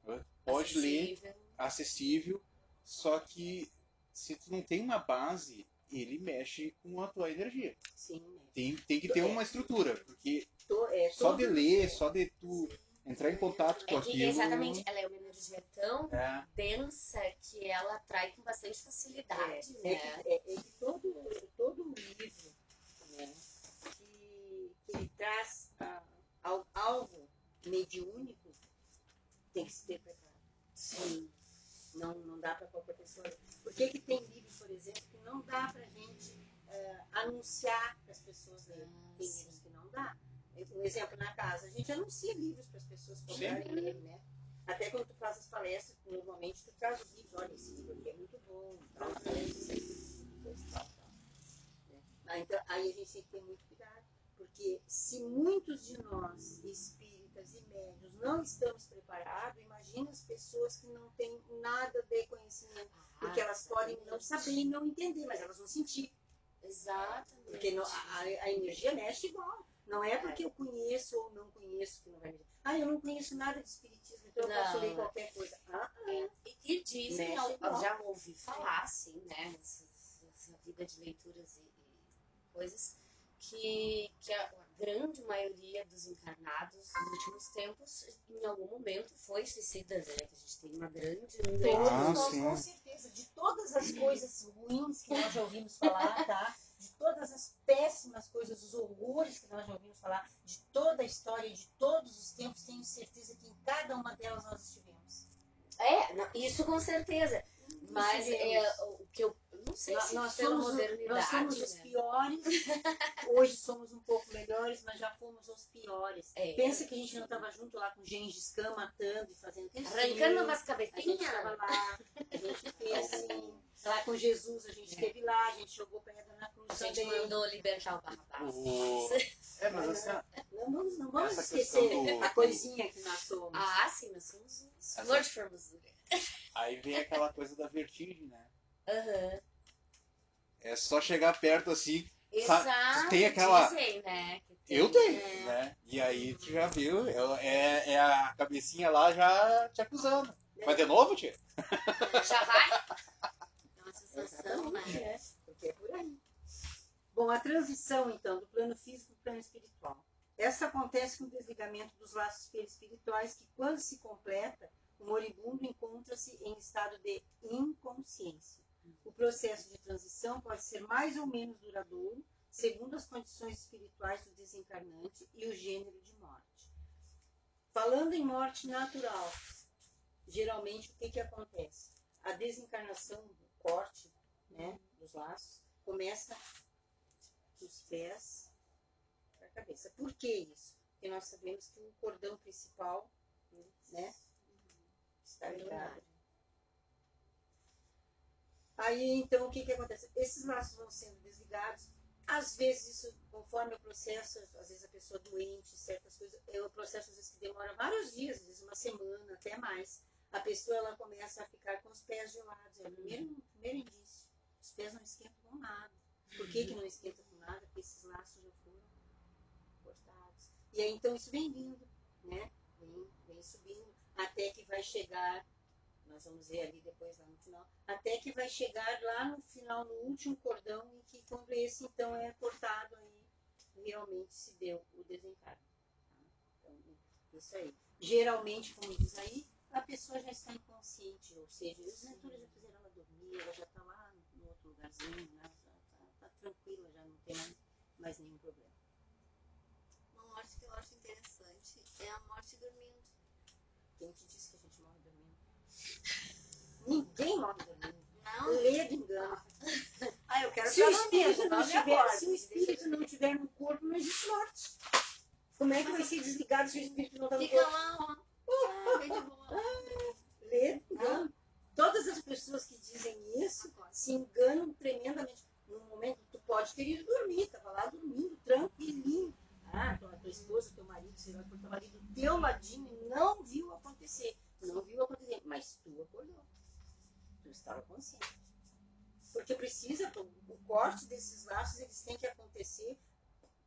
né? pode ler, Acessível. acessível, só que se tu não tem uma base, ele mexe com a tua energia. Sim, né? Tem, tem que ter uma estrutura, porque To- é, só de ler, só de tu entrar em contato com É que, aquilo. exatamente, ela é uma energia tão É, densa que ela atrai com bastante facilidade, É, né? é, que- é, é que todo, todo livro né, que, que ele traz ah, al- algo mediúnico tem que se ter preparado. Sim. Não, não dá para qualquer pessoa. Por que, que tem livros, por exemplo, que não dá para a gente ah, anunciar para as pessoas lerem? Tem sim. livros que não dá. Um exemplo, na casa, a gente anuncia livros para as pessoas comprarem lerem, né? Até quando tu faz as palestras, normalmente tu traz os livros, olha, esse livro aqui é muito bom, tal, tal, tal, tal, tal. Né? Ah, então, aí a gente tem que ter muito cuidado, Porque se muitos de nós, espíritas e médios, não estamos preparados, imagina as pessoas que não têm nada de conhecimento. Porque Ah, elas podem não saber e não entender, mas elas vão sentir. Exatamente. Porque a, a energia mexe igual. Não é porque eu conheço ou não conheço que não vai mexer. Ah, eu não conheço nada de espiritismo, então eu posso Não. ler qualquer coisa. Ah, É, E, e dizem, já ouvi falar, assim, né, nessa, nessa vida de leituras e, e coisas, que, que a grande maioria dos encarnados nos últimos tempos, em algum momento, foi suicida, né? Que a gente tem uma grande, um grande Ah, com certeza. De todas as coisas ruins que nós já ouvimos falar, tá? De todas as péssimas coisas, os horrores que nós já ouvimos falar, de toda a história, de todos os tempos, tenho certeza que em cada uma delas nós estivemos. É, não, isso com certeza. Mas é, o que eu não sei Nós, se nós pela somos, modernidade, nós somos os né? piores, <laughs> hoje somos um pouco melhores, mas já fomos os piores. É. Pensa que a gente não estava junto lá com Gengis Khan matando e fazendo Arrancando umas A gente cabecinhas. estava lá, a gente fez assim, lá com Jesus, a gente É. esteve lá, a gente jogou pedra na cruz A gente também. mandou libertar o Barrabás. O- É, mas assim, Não vamos, não vamos Essa esquecer do- a coisinha que nós somos. Ah, sim, nós somos flor de formosura. aí vem aquela coisa da vertigem, né? Aham. É só chegar perto assim. Sabe, Exato. tem aquela- Dizem, né? tem, Eu tenho, é, né? E aí tu já viu, é, é- é a cabecinha lá já te acusando. Mas de novo, tia? <laughs> Já vai? É uma sensação, né? É, porque é por aí. Bom, a transição, então, do plano físico para o plano espiritual. Essa acontece com o desligamento dos laços espirituais, que, quando se completa, o moribundo encontra-se em estado de inconsciência. O processo de transição pode ser mais ou menos duradouro, segundo as condições espirituais do desencarnante e o gênero de morte. Falando em morte natural, geralmente o que, que acontece? A desencarnação, o corte né, dos laços, começa dos pés para a cabeça. Por que isso? Porque nós sabemos que o cordão principal né, está ligado. Aí, então, o que, que acontece? Esses laços vão sendo desligados. Às vezes, isso, conforme o processo, às vezes a pessoa doente, certas coisas, é o processo às vezes que demora vários dias, às vezes uma semana, até mais. A pessoa ela começa a ficar com os pés gelados. É o primeiro, primeiro indício. Os pés não esquentam com nada. Por que, que não esquenta com nada? Porque esses laços já foram cortados. E aí, então, isso vem vindo, né? Vem, vem subindo, até que vai chegar nós vamos ver ali depois lá no final, até que vai chegar lá no final, no último cordão, em que quando esse então é cortado aí, realmente se deu o desencargo. tá? Então, isso aí. Geralmente, como diz aí, a pessoa já está inconsciente, ou seja, os mentores já fizeram ela dormir, ela já está lá no outro lugarzinho, né? já está tranquila, já não tem mais, mais nenhum problema. Uma morte que eu acho interessante é a morte dormindo. Quem te disse que a gente morre dormindo? Ninguém morre dormindo. Não? Lê de engano. Ah, eu quero Se o espírito dormindo, não tiver, se o espírito não tiver no corpo, não existe morte. Como é que vai ser desligado se o espírito não está no Fica corpo? lá, ó. Ah, bem de. Lê, engano. Todas as pessoas que dizem isso se enganam tremendamente. No momento, tu pode ter ido dormir, estava lá dormindo, tranquilinho. Ah, tua, tua esposa, teu marido, sei lá, teu marido, teu ladinho, não viu acontecer. Não viu acontecer, mas tu acordou. Tu estava consciente. Porque precisa, o corte desses laços, eles têm que acontecer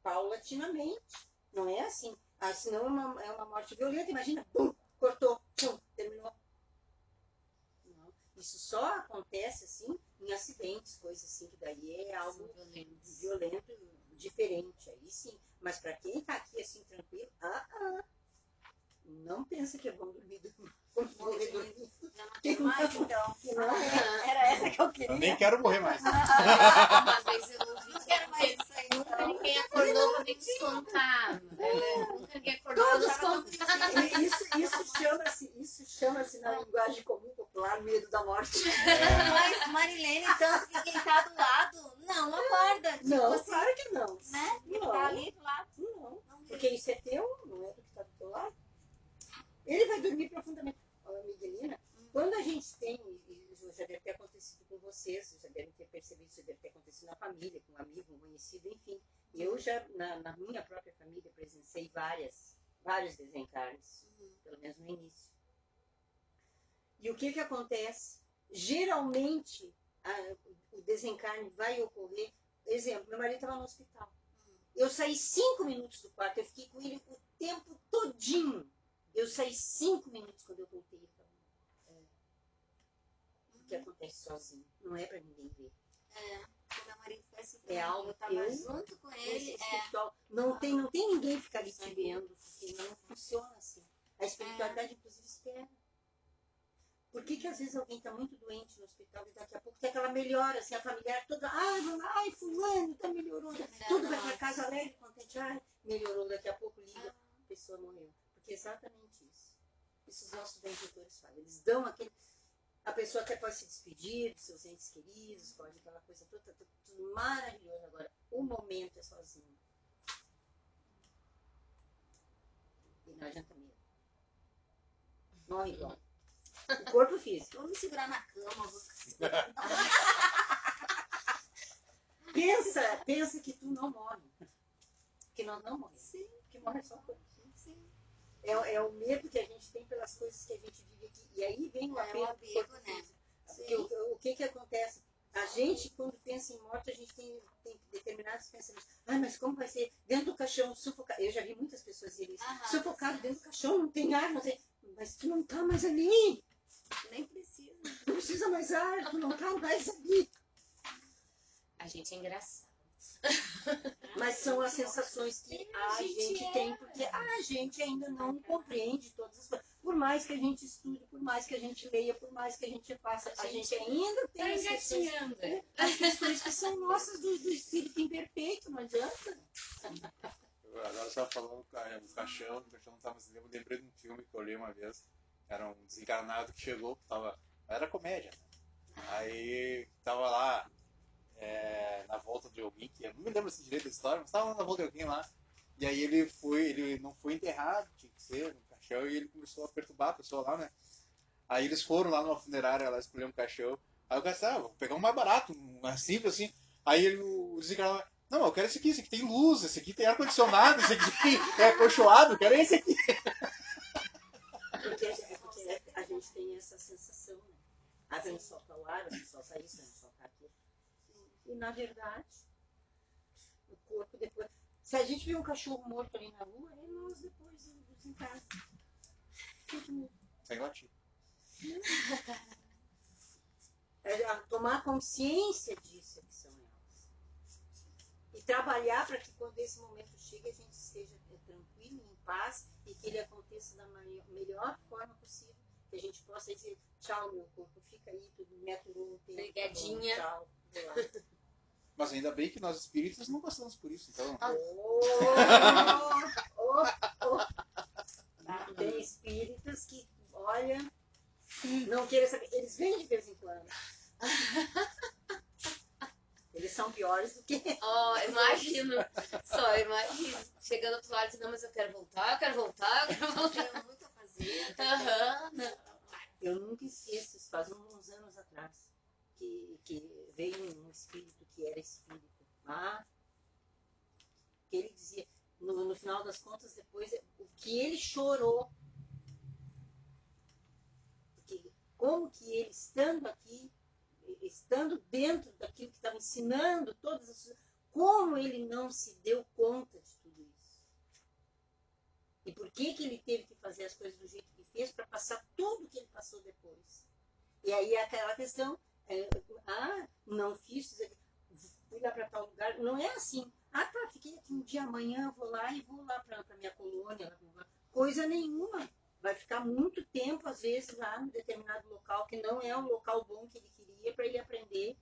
paulatinamente. Não é assim. Ah, senão é uma, é uma morte violenta. Imagina, pum, cortou, pum, terminou. Não. Isso só acontece assim em acidentes, coisas assim, que daí é algo violentos. violento, diferente. Aí sim. Mas para quem tá aqui assim, tranquilo, ah, ah. Não pensa que é bom dormir dormir. Morrer dormir. Já não tem <laughs> mais, então. Que não é. Era essa que eu Eu queria. nem quero morrer mais. Uma vez eu ouvi Não que quero mais isso aí. nunca ninguém acordou pra me descontar. É, Nunca ninguém acordou pra Todos descontar. E Isso, isso chama-se, isso chama-se na linguagem comum popular medo da morte. É, Mas, Marilene, tanto que quem tá do lado, não acorda. Tipo Não, assim, claro que não. né? Não. tá ali do lado. Não. Não. Porque isso é teu, não é do que está do teu lado. Ele vai dormir profundamente. Ó, Miguelina, quando a gente tem, isso já deve ter acontecido com vocês, já devem ter percebido, isso deve ter acontecido na família, com um amigo, um conhecido, enfim. Eu já, na, na minha própria família, presenciei várias, vários desencarnes, pelo menos no início. E o que que acontece? Geralmente, a- o desencarne vai ocorrer. Exemplo, meu marido estava no hospital. Eu saí cinco minutos do quarto, eu fiquei com ele o tempo todinho. Eu saí cinco minutos quando eu voltei. morto. O que acontece sozinho? Não é para ninguém ver. É, meu marido foi assim. É algo eu tava eu- junto com ele. É, não, tem, não tem ninguém ficar ali te vendo, porque não funciona assim. A espiritualidade, inclusive, espera. Por que, que às vezes alguém está muito doente no hospital e daqui a pouco tem aquela melhora, assim, a familiar toda, ai, ai, fulano, tá melhorando. Tudo vai para casa alegre, contente, ai, melhorou, daqui a pouco liga, a pessoa morreu. É exatamente isso. Isso os nossos benfeitores fazem. Eles dão aquele. A pessoa até pode se despedir dos seus entes queridos, pode aquela coisa toda, tudo, tudo maravilhoso. Agora, o momento é sozinho. E não adianta mesmo. Morre igual. O corpo físico. Vamos me segurar na cama. Vou... <laughs> Pensa, pensa que tu não morre. Que nós não morremos. Sim, Que morre só o corpo. É, é o medo que a gente tem pelas coisas que a gente vive aqui. E aí vem o É, apego, do apego, corpo né? Porque o, o que que acontece? A gente, quando pensa em morte, a gente tem, tem determinados pensamentos. Ah, mas como vai ser? Dentro do caixão, sufocado. Eu já vi muitas pessoas dizerem isso. Aham, Sufocado sim. dentro do caixão, não tem ar, não sei. Mas tu não tá mais ali. Nem precisa. Não precisa mais ar, tu não tá mais ali. A gente é engraçado. Mas são as sensações que a gente é. tem, porque a gente ainda não compreende todas as coisas. Por mais que a gente estude, por mais que a gente leia, por mais que a gente faça, a, gente, ainda tem Tá as questões, as questões que são nossas do, do espírito imperfeito, não adianta. Agora você estava falando do ca- do caixão, do caixão não estava mais lembro, lembrei de um filme que eu olhei uma vez. Era um desencarnado que chegou, tava, era comédia. né? Aí tava lá é, na volta de alguém, que eu não me lembro assim direito da história, mas tava na volta de alguém lá. E aí ele foi, ele não foi enterrado, tinha que ser no caixão, e ele começou a perturbar a pessoa lá, né? Aí eles foram lá numa funerária, lá escolher um caixão. Aí o cara disse, ah, vou pegar um mais barato, um mais simples assim. Aí ele, o não, eu quero esse aqui, esse aqui tem luz, esse aqui tem ar-condicionado, esse aqui <laughs> é acolchoado, eu quero esse aqui. Porque, é porque a gente tem essa sensação, né? A gente solta o ar, a gente solta isso, a gente solta aquilo. E na verdade, o corpo depois. Se a gente vê um cachorro morto ali na rua, é nós depois do desencarne. Tudo Sem latir. É, tomar consciência disso é que são elas. E trabalhar para que quando esse momento chegue a gente esteja é, tranquilo, em paz e que ele aconteça da mai- melhor forma possível. Que a gente possa dizer tchau, meu corpo, fica aí, tudo me aturou um tempo. tá bom, Obrigadinha. Tchau. <laughs> vou lá." Mas ainda bem que nós espíritas não passamos por isso, então. Oh, oh, oh. Tem espíritos que, olha, não querem saber. Eles vêm de vez em quando. Eles são piores do que. Ó, imagino. Só, imagino. Chegando ao outro lado, dizendo, não, mas eu quero voltar, eu quero voltar, eu quero voltar. Tenho muito a fazer. Não. Eu nunca esqueço, isso faz uns anos atrás, que, que veio um espírito que era espírito. Ah, que ele dizia, no, no final das contas, depois, o que ele chorou. Porque como que ele, estando aqui, estando dentro daquilo que estava ensinando, todas as como ele não se deu conta de tudo isso? E por que, que ele teve que fazer as coisas do jeito que fez para passar tudo que ele passou depois? E aí é aquela questão, é, ah, não fiz, fui lá para tal lugar. Não é assim, ah tá, fiquei aqui um dia, amanhã vou lá e vou lá para minha colônia. Coisa nenhuma. Vai ficar muito tempo, às vezes, lá num determinado local, que não é o local bom que ele queria, para ele aprender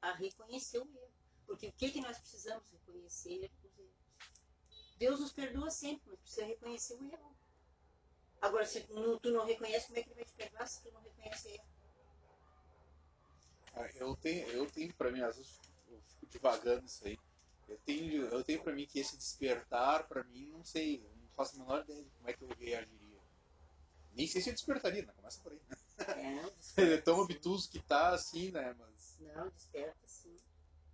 a reconhecer o erro. Porque o que, que nós precisamos reconhecer? Deus nos perdoa sempre, mas precisa reconhecer o erro. Agora, se tu não reconhece, como é que ele vai te perdoar se tu não reconhece o erro? Eu tenho, eu tenho pra mim, às vezes eu fico divagando isso aí. Eu tenho, eu tenho pra mim que esse despertar, pra mim, não sei, não faço a menor ideia de como é que eu reagiria. Nem sei se eu despertaria, né? Começa por aí. Né? É, <laughs> Ele é tão sim. obtuso que tá assim, né? Mas. Não, desperta sim.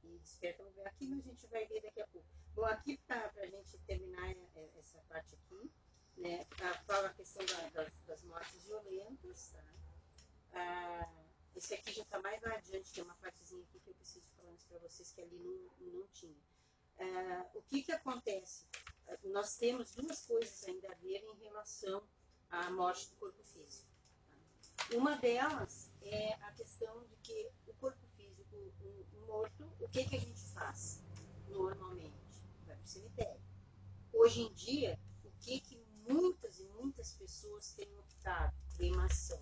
E desperta no aqui, a gente vai ver daqui a pouco. Bom, aqui para a gente terminar é, essa parte aqui, né, a- fala a questão da- das, das mortes violentas, tá? Ah, esse aqui já está mais lá adiante, tem uma partezinha aqui que eu preciso falar para vocês que ali não, não tinha. Ah, o que que acontece? Ah, Nós temos duas coisas ainda a ver em relação à morte do corpo físico. tá? Uma delas é a questão de que o corpo físico um- um morto, o que, que a gente faz normalmente? Vai para o cemitério. Hoje em dia, o que, que muitas e muitas pessoas têm optado? Cremação.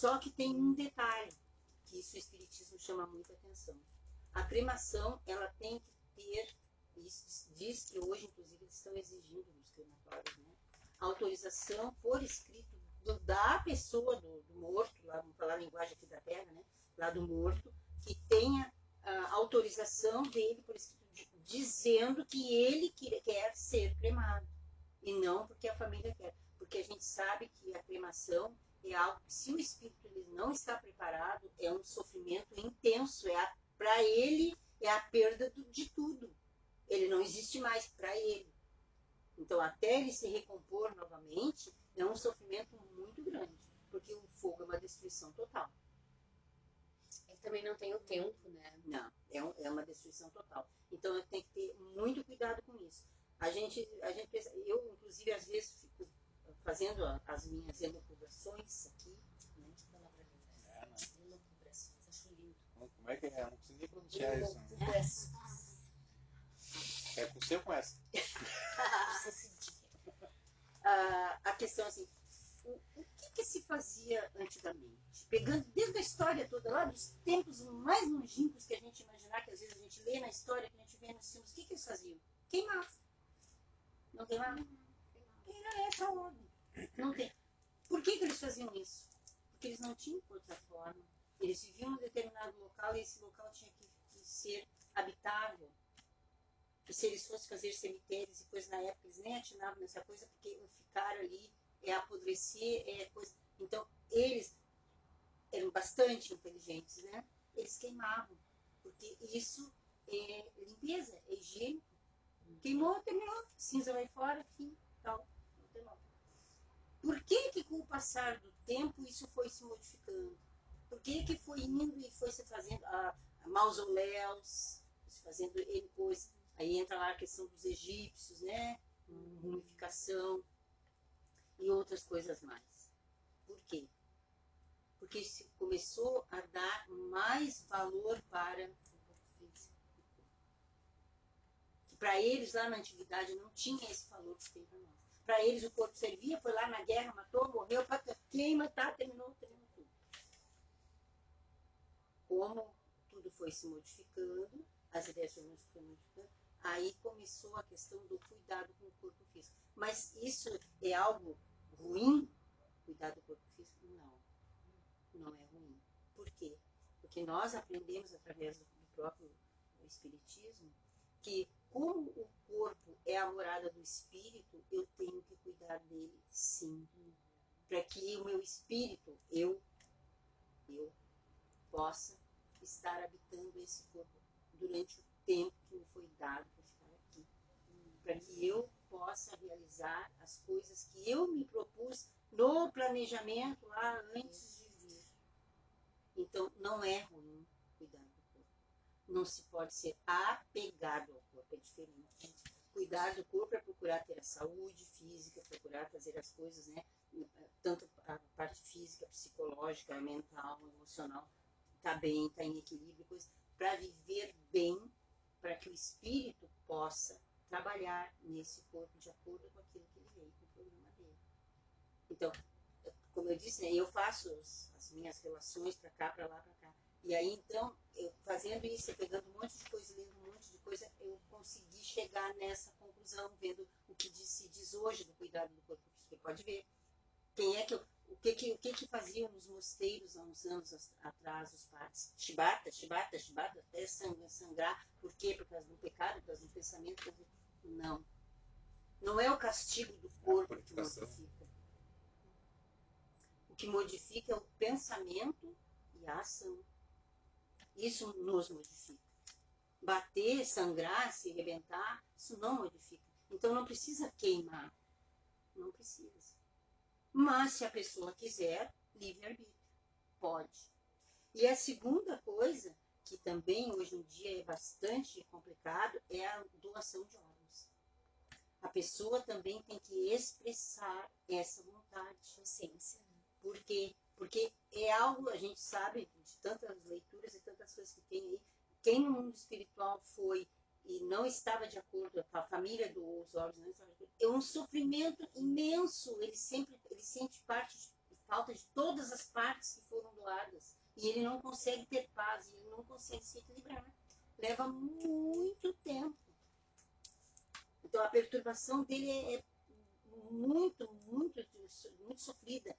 Só que tem um detalhe, que isso o Espiritismo chama muita atenção. A cremação, ela tem que ter, isso diz que hoje, inclusive, eles estão exigindo nos crematórios, né? autorização por escrito do- da pessoa, do, do morto, lá, vamos falar a linguagem aqui da terra, né? lá do morto, que tenha a autorização dele por escrito de- dizendo que ele que- quer ser cremado e não porque a família quer. Porque a gente sabe que a cremação é algo que, se o espírito ele não está preparado, é um sofrimento intenso. É para ele é a perda do- de tudo. Ele não existe mais para ele. Então, até ele se recompor novamente, é um sofrimento muito grande, porque o fogo é uma destruição total. Ele também não tem o tempo, né? Não, é, um- é uma destruição total. Então tenho que ter muito cuidado com isso. A gente, a gente pensa, eu inclusive às vezes fico fazendo as minhas elucubrações aqui, né? Palavra linda. É, né? Elucubrações, acho lindo. Como é que é? Eu não consigo nem pronunciar isso. né? É com ou com se diz. <laughs> a, questão assim, o, o que, que se fazia antigamente? Pegando desde a história toda, lá dos tempos mais longínquos que a gente imaginar, que às vezes a gente lê na história, que a gente vê nos filmes, o que, que eles faziam? Queimar. Não queimar? Era essa a ordem. Não tem. Por que, que eles faziam isso? Porque eles não tinham outra forma. Eles viviam em um determinado local e esse local tinha que, ser habitável. E se eles fossem fazer cemitérios e coisas na época, eles nem atinavam nessa coisa, porque ficar ali é apodrecer, é coisa. Então, eles eram bastante inteligentes, né? Eles queimavam, porque isso é limpeza, é higiênico. Queimou, terminou, cinza vai fora, fim, tal, não tem mal. Por que que com o passar do tempo isso foi se modificando? Por que que foi indo e foi se fazendo a, a mausoléus, se fazendo coisas? Aí entra lá a questão dos egípcios, né? Mumificação e outras coisas mais. Por quê? Porque se começou a dar mais valor para que para eles lá na antiguidade não tinha esse valor que tem para nós. Para eles o corpo servia, foi lá na guerra, matou, morreu, pá, queima, tá, terminou, terminou tudo. Como tudo foi se modificando, as ideias foram se modificando, aí começou a questão do cuidado com o corpo físico. Mas isso é algo ruim? Cuidar do corpo físico? Não. Não é ruim. Por quê? Porque nós aprendemos através do próprio Espiritismo que, como o corpo é a morada do espírito, eu tenho que cuidar dele sim. Para que o meu espírito, eu, eu, possa estar habitando esse corpo durante o tempo que me foi dado para ficar aqui. Para que eu possa realizar as coisas que eu me propus no planejamento lá antes de vir. Então, não é ruim cuidar do corpo. Não se pode ser apegado ao é diferente. Cuidar do corpo é procurar ter a saúde física, procurar fazer as coisas, né? Tanto a parte física, psicológica, mental, emocional, tá bem, tá em equilíbrio, para viver bem, para que o espírito possa trabalhar nesse corpo de acordo com aquilo que ele veio com o programa dele. Então, como eu disse, né, eu faço as minhas relações para cá, para lá, para cá. E aí, então, eu fazendo isso, eu pegando um monte de coisa, lendo um monte de coisa, eu consegui chegar nessa conclusão, vendo o que se diz hoje do cuidado do corpo. Você pode ver quem é que, o que que, o que que faziam nos mosteiros há uns anos atrás os padres. Chibata, chibata, chibata, até sangrar, sangrar. Por quê? Por causa do pecado, por causa do pensamento. por causa do- Não. Não é o castigo do corpo que mortifica. O que modifica é o pensamento e a ação. Isso nos modifica. Bater, sangrar, se arrebentar, isso não modifica. Então não precisa queimar. Não precisa. Mas se a pessoa quiser, livre-arbítrio. Pode. E a segunda coisa, que também hoje em dia é bastante complicado, é a doação de órgãos. A pessoa também tem que expressar essa vontade. Consciência. Por quê? Porque é algo, a gente sabe, de tantas leituras e tantas coisas que tem aí, quem no mundo espiritual foi e não estava de acordo, a família dos órgãos não estava de acordo, é um sofrimento imenso. Ele sempre ele sente parte de, falta de todas as partes que foram doadas. E ele não consegue ter paz, ele não consegue se equilibrar. Leva muito tempo. Então a perturbação dele é, é muito, muito, muito sofrida.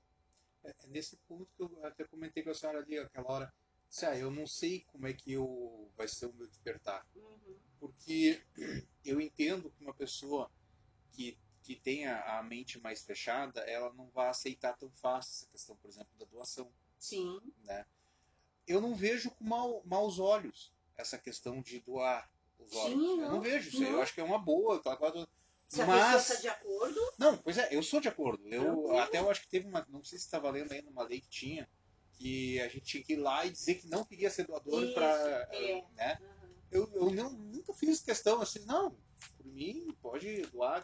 É, é nesse ponto que eu até comentei com a senhora ali aquela hora. Ah, eu não sei como é que eu vai ser o meu despertar. Uhum. Porque <clears throat> eu entendo que uma pessoa que, que tenha a mente mais fechada, ela não vai aceitar tão fácil essa questão, por exemplo, da doação. Sim. Né? Eu não vejo com mau, maus olhos essa questão de doar os Sim, órgãos. eu não, não vejo isso. não. Eu acho que é uma boa. aquela coisa- Se a pessoa Mas está de acordo, não, pois é, eu sou de acordo. Eu Tranquilo. até eu acho que teve uma, não sei se estava lendo ainda uma lei que tinha que a gente tinha que ir lá e dizer que não queria ser doador para, é. né? Uhum. Eu, eu não, nunca fiz questão assim, não, por mim pode doar,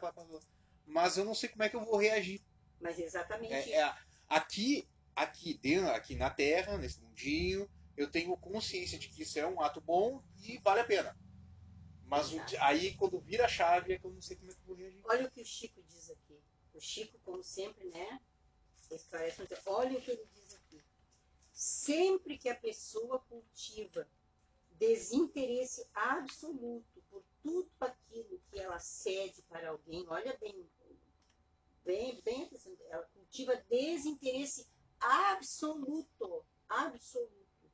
mas eu não sei como é que eu vou reagir. mas exatamente É, é, aqui, aqui dentro, aqui na Terra, nesse mundinho, eu tenho consciência de que isso é um ato bom e vale a pena. Mas o aí quando vira a chave é que eu não sei como é que eu vou reagir. Olha o que o Chico diz aqui. O Chico, como sempre, né? Esclarece. Olha o que ele diz aqui. Sempre que a pessoa cultiva desinteresse absoluto por tudo aquilo que ela cede para alguém, olha bem, bem, bem, ela cultiva desinteresse absoluto, absoluto,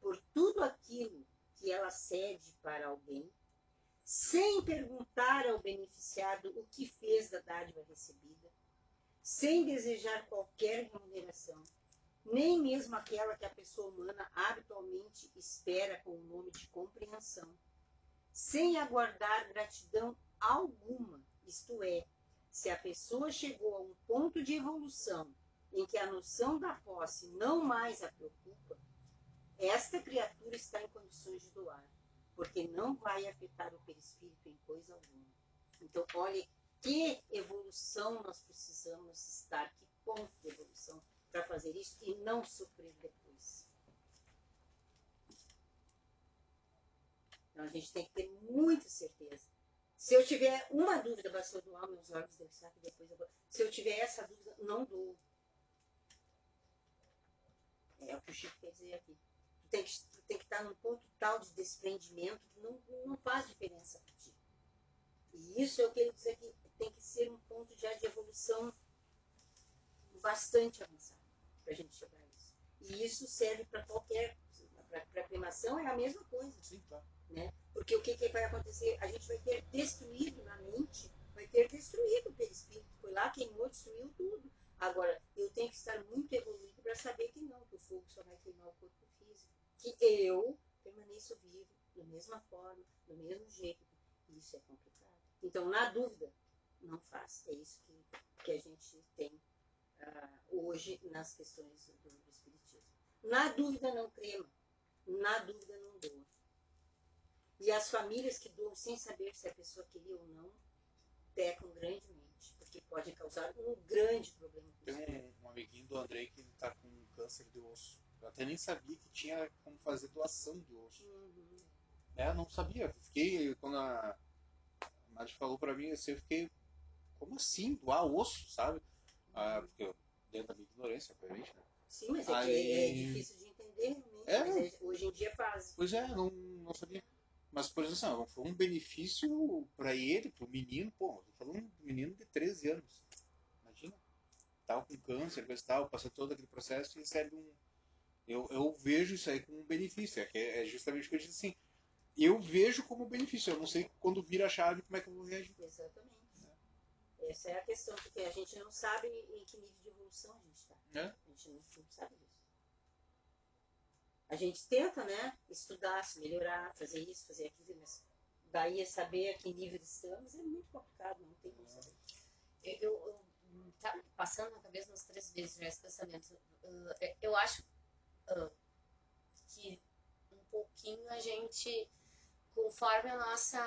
por tudo aquilo que ela cede para alguém, sem perguntar ao beneficiado o que fez da dádiva recebida, sem desejar qualquer remuneração, nem mesmo aquela que a pessoa humana habitualmente espera com o nome de compreensão, sem aguardar gratidão alguma, isto é, se a pessoa chegou a um ponto de evolução em que a noção da posse não mais a preocupa, esta criatura está em condições de doar porque não vai afetar o perispírito em coisa alguma. Então, olha que evolução nós precisamos estar, que ponto de evolução para fazer isso e não sofrer depois. Então, a gente tem que ter muita certeza. Se eu tiver uma dúvida, eu doar meus deve ser que depois eu vou. Se eu tiver essa dúvida, não dou. É o que o Chico quer dizer aqui tem que, tu tem que estar num ponto tal de desprendimento que não, não faz diferença para ti. E isso é o que ele diz aqui, tem que ser um ponto já de evolução bastante avançado para a gente chegar a isso. E isso serve para qualquer, para cremação é a mesma coisa. Sim, claro. Porque o que, que vai acontecer? A gente vai ter destruído na mente, vai ter destruído o perispírito. Foi lá, queimou, destruiu tudo. Agora, eu tenho que estar muito evoluído para saber que não, que o fogo só vai queimar o corpo. Que eu permaneço vivo, da mesma forma, do mesmo jeito. Isso é complicado. Então, na dúvida, não faça. É isso que, que a gente tem ah, hoje nas questões do, Espiritismo. Na dúvida, não crema. Na dúvida, não doa. E as famílias que doam sem saber se a pessoa queria ou não, pecam grandemente, porque pode causar um grande problema. Tem um, um amiguinho do Andrei que ele tá com câncer de osso. Eu até nem sabia que tinha como fazer doação de osso. Uhum. É, eu não sabia. Fiquei, quando a Nath falou pra mim, assim, eu fiquei, como assim? Doar osso, sabe? Ah, porque eu, dentro da minha ignorância, obviamente, né? Sim, mas é, que Aí- é, é difícil de entender, realmente. É. É- hoje em dia faz. Pois é, não, não sabia. Mas, por exemplo, assim, foi um benefício pra ele, pro menino, pô, tô falando do menino de 13 anos. Imagina. Tava com câncer, coisa e tal, passou todo aquele processo e recebe um. Eu, eu vejo isso aí como um benefício. É, que é justamente o que eu disse assim. Eu vejo como benefício. Eu não sei quando vira a chave como é que eu vou reagir. Exatamente. Essa é a questão, porque a gente não sabe em que nível de evolução a gente está. É. A gente não, não sabe disso. A gente tenta, né, estudar, se melhorar, fazer isso, fazer aquilo, mas daí a saber a que nível estamos é muito complicado, não tem como saber. Eu, eu, eu tá passando na cabeça umas três vezes já esse pensamento. Uh, eu acho que um pouquinho a gente, conforme a nossa.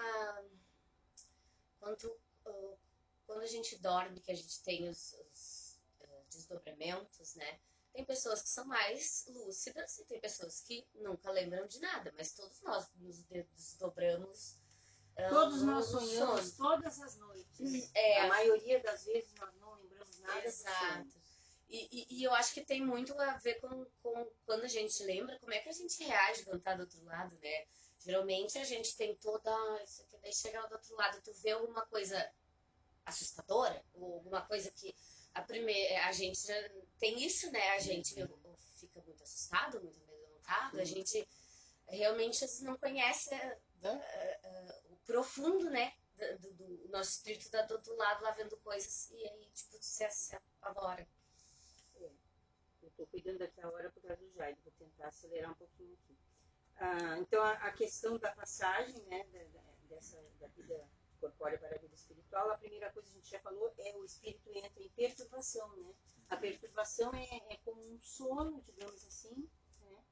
Quando, uh, quando a gente dorme, que a gente tem os, os desdobramentos, né? Tem pessoas que são mais lúcidas e tem pessoas que nunca lembram de nada, mas todos nós nos desdobramos. Todos uh, nós sonhamos sono. todas as noites. É, A maioria das vezes nós não lembramos nada Exato. E, e, e eu acho que tem muito a ver com, com quando a gente lembra, como é que a gente reage quando tá do outro lado, né? Geralmente a gente tem toda. Isso aqui, daí chega do outro lado, tu vê alguma coisa assustadora, ou alguma coisa que a primeira. A gente já tem isso, né? A gente fica muito assustado, muito amedrontado, a Sim. gente realmente não conhece eh, eh, o profundo, né? Do, do- do nosso espírito tá do outro lado lá vendo coisas e aí, tipo, se, se apavora. Estou cuidando daqui a hora por causa do Jair, vou tentar acelerar um pouquinho aqui. Ah, então, a, a questão da passagem né, da, da- dessa, da vida corpórea para a vida espiritual, a primeira coisa que a gente já falou é o espírito entra em perturbação. Né? A perturbação é, é como um sono, digamos assim, né,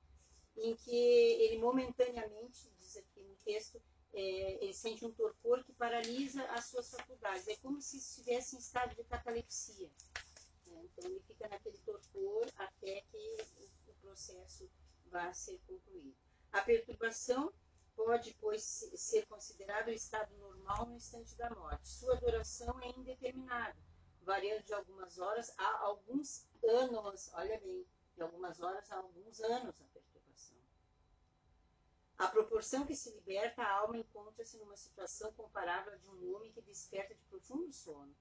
em que ele momentaneamente, diz aqui no texto, é, ele sente um torpor que paralisa as suas faculdades. É como se estivesse em estado de catalepsia. Então ele fica naquele torpor até que o, processo vá ser concluído. A perturbação pode, pois, se- ser considerado o estado normal no instante da morte. Sua duração é indeterminada, variando de algumas horas a alguns anos. Olha bem, de algumas horas a alguns anos a perturbação. A proporção que se liberta, a alma encontra-se numa situação comparável à de um homem que desperta de profundo sono.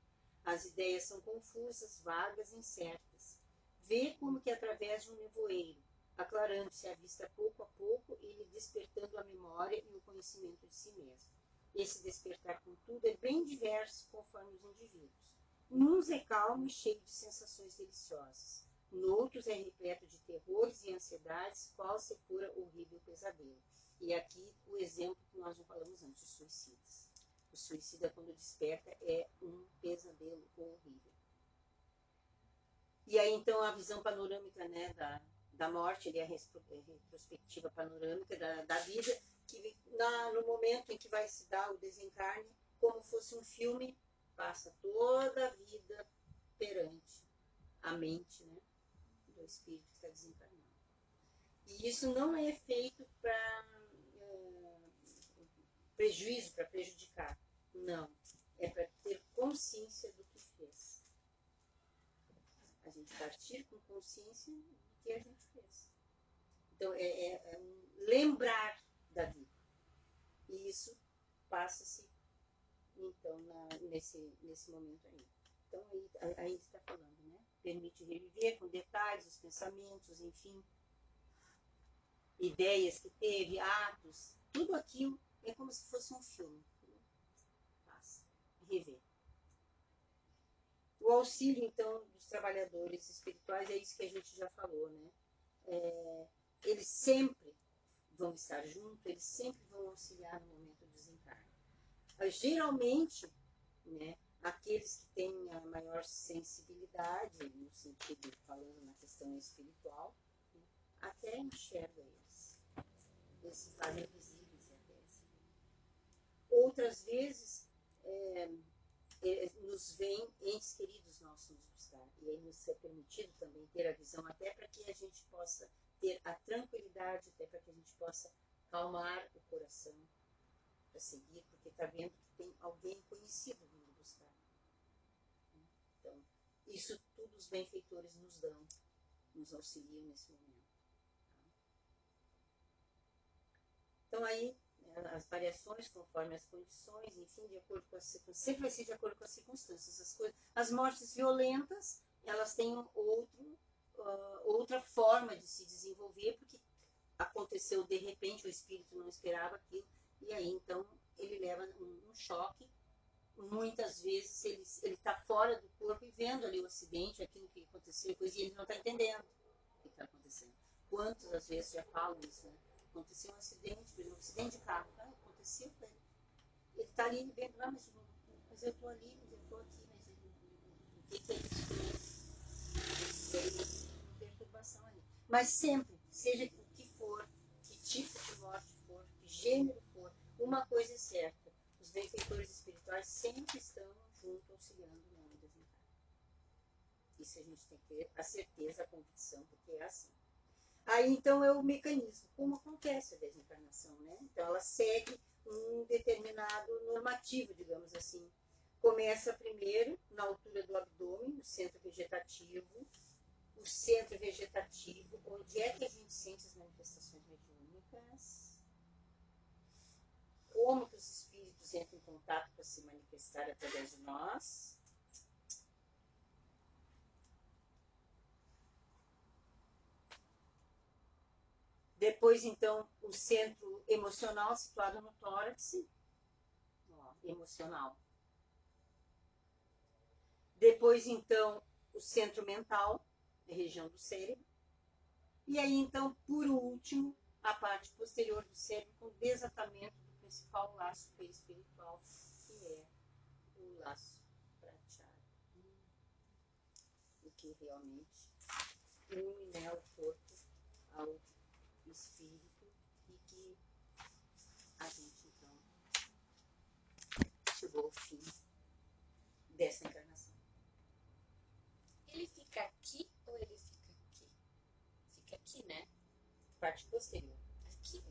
As ideias são confusas, vagas, incertas. Vê como que através de um nevoeiro, aclarando-se a vista pouco a pouco e lhe despertando a memória e o conhecimento de si mesmo. Esse despertar, contudo, é bem diverso conforme os indivíduos. Nuns é calmo e cheio de sensações deliciosas. Noutros é repleto de terrores e ansiedades, qual se cura horrível pesadelo. E aqui o exemplo que nós já falamos antes, os suicidas. O suicida, quando desperta, é um pesadelo horrível. E aí, então, a visão panorâmica né, da, da morte, é a respro- é retrospectiva panorâmica da, da vida, que na, no momento em que vai se dar o desencarne, como fosse um filme, passa toda a vida perante a mente né, do espírito que está desencarnado. E isso não é feito para prejuízo, para prejudicar. Não. É para ter consciência do que fez. A gente partir com consciência do que a gente fez. Então, é, é- é um lembrar da vida. E isso passa-se, então, na- nesse, nesse momento aí. Então, aí, aí está falando, né? Permite reviver com detalhes os pensamentos, enfim, ideias que teve, atos, tudo aquilo é como se fosse um filme. Passa, rever. O auxílio, então, dos trabalhadores espirituais é isso que a gente já falou, né? É, eles sempre vão estar juntos, eles sempre vão auxiliar no momento do desencarne. Mas, geralmente, né, aqueles que têm a maior sensibilidade, no sentido, falando na questão espiritual, né, até enxerga eles. Eles fazem assim. Outras vezes, é, é, nos vêm entes queridos nossos nos buscar. E aí nos é permitido também ter a visão, até para que a gente possa ter a tranquilidade, até para que a gente possa calmar o coração para seguir, porque está vendo que tem alguém conhecido vindo buscar. Então, isso tudo os benfeitores nos dão, nos auxiliam nesse momento. Então aí, as variações conforme as condições, enfim, de acordo com as circunstâncias, sempre vai ser de acordo com as circunstâncias. As, coisas, as mortes violentas, elas têm outro, ah, outra forma de se desenvolver, porque aconteceu de repente, o espírito não esperava aquilo, e aí então ele leva um, um choque muitas vezes ele está fora do corpo e vendo ali o acidente, aquilo que aconteceu, coisa, e ele não está entendendo o que está acontecendo. Quantas vezes já falam isso, né? Aconteceu um acidente, um acidente de carro, tá? aconteceu com ele. Está ali vendo, ah, mas, mas eu estou ali, mas eu estou aqui, mas ele, o que, é isso? Perturbação ali. Mas sempre, seja o que for, que tipo de morte for, que gênero for, uma coisa é certa, os benfeitores espirituais sempre estão junto, auxiliando o desencarnado. Isso a gente tem que ter a certeza, a convicção de que é assim. Aí então é o mecanismo, como acontece a desencarnação, né? Então ela segue um determinado normativo, digamos assim. Começa primeiro na altura do abdômen, no centro vegetativo, o centro vegetativo, onde é que a gente sente as manifestações mediúnicas, como que os espíritos entram em contato para se manifestar através de nós. Depois, então, o centro emocional situado no tórax, ó, emocional. Depois, então, o centro mental, região do cérebro. E aí, então, por último, a parte posterior do cérebro com desatamento do principal laço espiritual, que é o laço prateado. O que realmente une né, o corpo ao espírito e que a gente, então, chegou ao fim dessa encarnação. Ele fica aqui ou ele fica aqui? Fica aqui, né? Parte posterior. Aqui.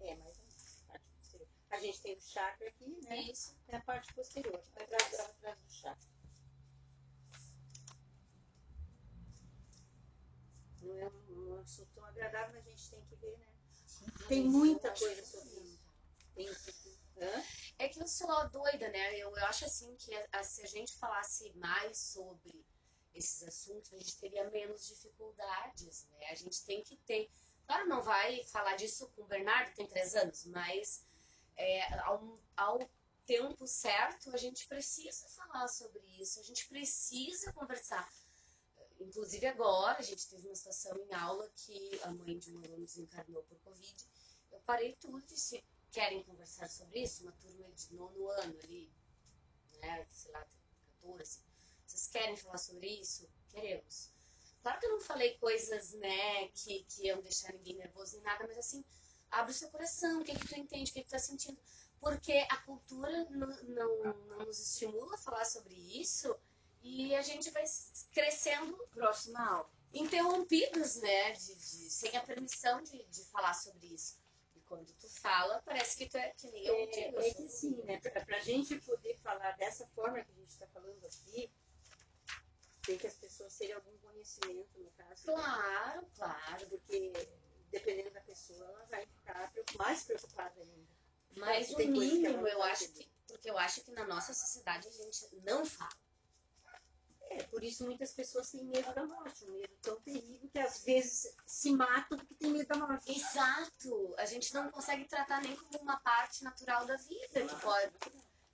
É, mais ou menos. Parte posterior. A gente tem o chakra aqui, né? Isso. É a parte posterior, atrás, atrás do chakra. Não é um, um assunto tão agradável, mas a gente tem que ver, né? Tem muita coisa sobre isso. Tem? É que eu sou doida, né? Eu, eu acho assim que a- a- se a gente falasse mais sobre esses assuntos, a gente teria menos dificuldades, né? A gente tem que ter. Claro, não vai falar disso com o Bernardo, tem três anos, mas é, ao, ao tempo certo a gente precisa falar sobre isso, a gente precisa conversar. Inclusive agora, a gente teve uma situação em aula que a mãe de um aluno desencarnou por Covid. Eu parei tudo e disse, querem conversar sobre isso? Uma turma de nono ano ali, né? Sei lá, 14. Vocês querem falar sobre isso? Queremos. Claro que eu não falei coisas, né, que, que iam deixar ninguém nervoso nem nada, mas assim, abre o seu coração, o que, que tu entende, o que, que tu tá sentindo. Porque a cultura não, não, não nos estimula a falar sobre isso e a gente vai crescendo Próxima aula. interrompidos, né, de, de- sem a permissão de, de falar sobre isso. E quando tu fala, parece que tu é que nem eu digo. eu É, é sou- que sim, né? Pra, pra gente poder falar dessa forma que a gente está falando aqui, tem que as pessoas terem algum conhecimento, no caso. Claro, claro. Porque dependendo da pessoa, ela vai ficar mais preocupada ainda. Mas o mínimo, eu vai acho que. Porque eu acho que na nossa sociedade a gente não fala. É, por isso muitas pessoas têm medo da morte, um medo tão terrível que às vezes se matam porque tem medo da morte. Exato! A gente não consegue tratar nem como uma parte natural da vida, que, pode,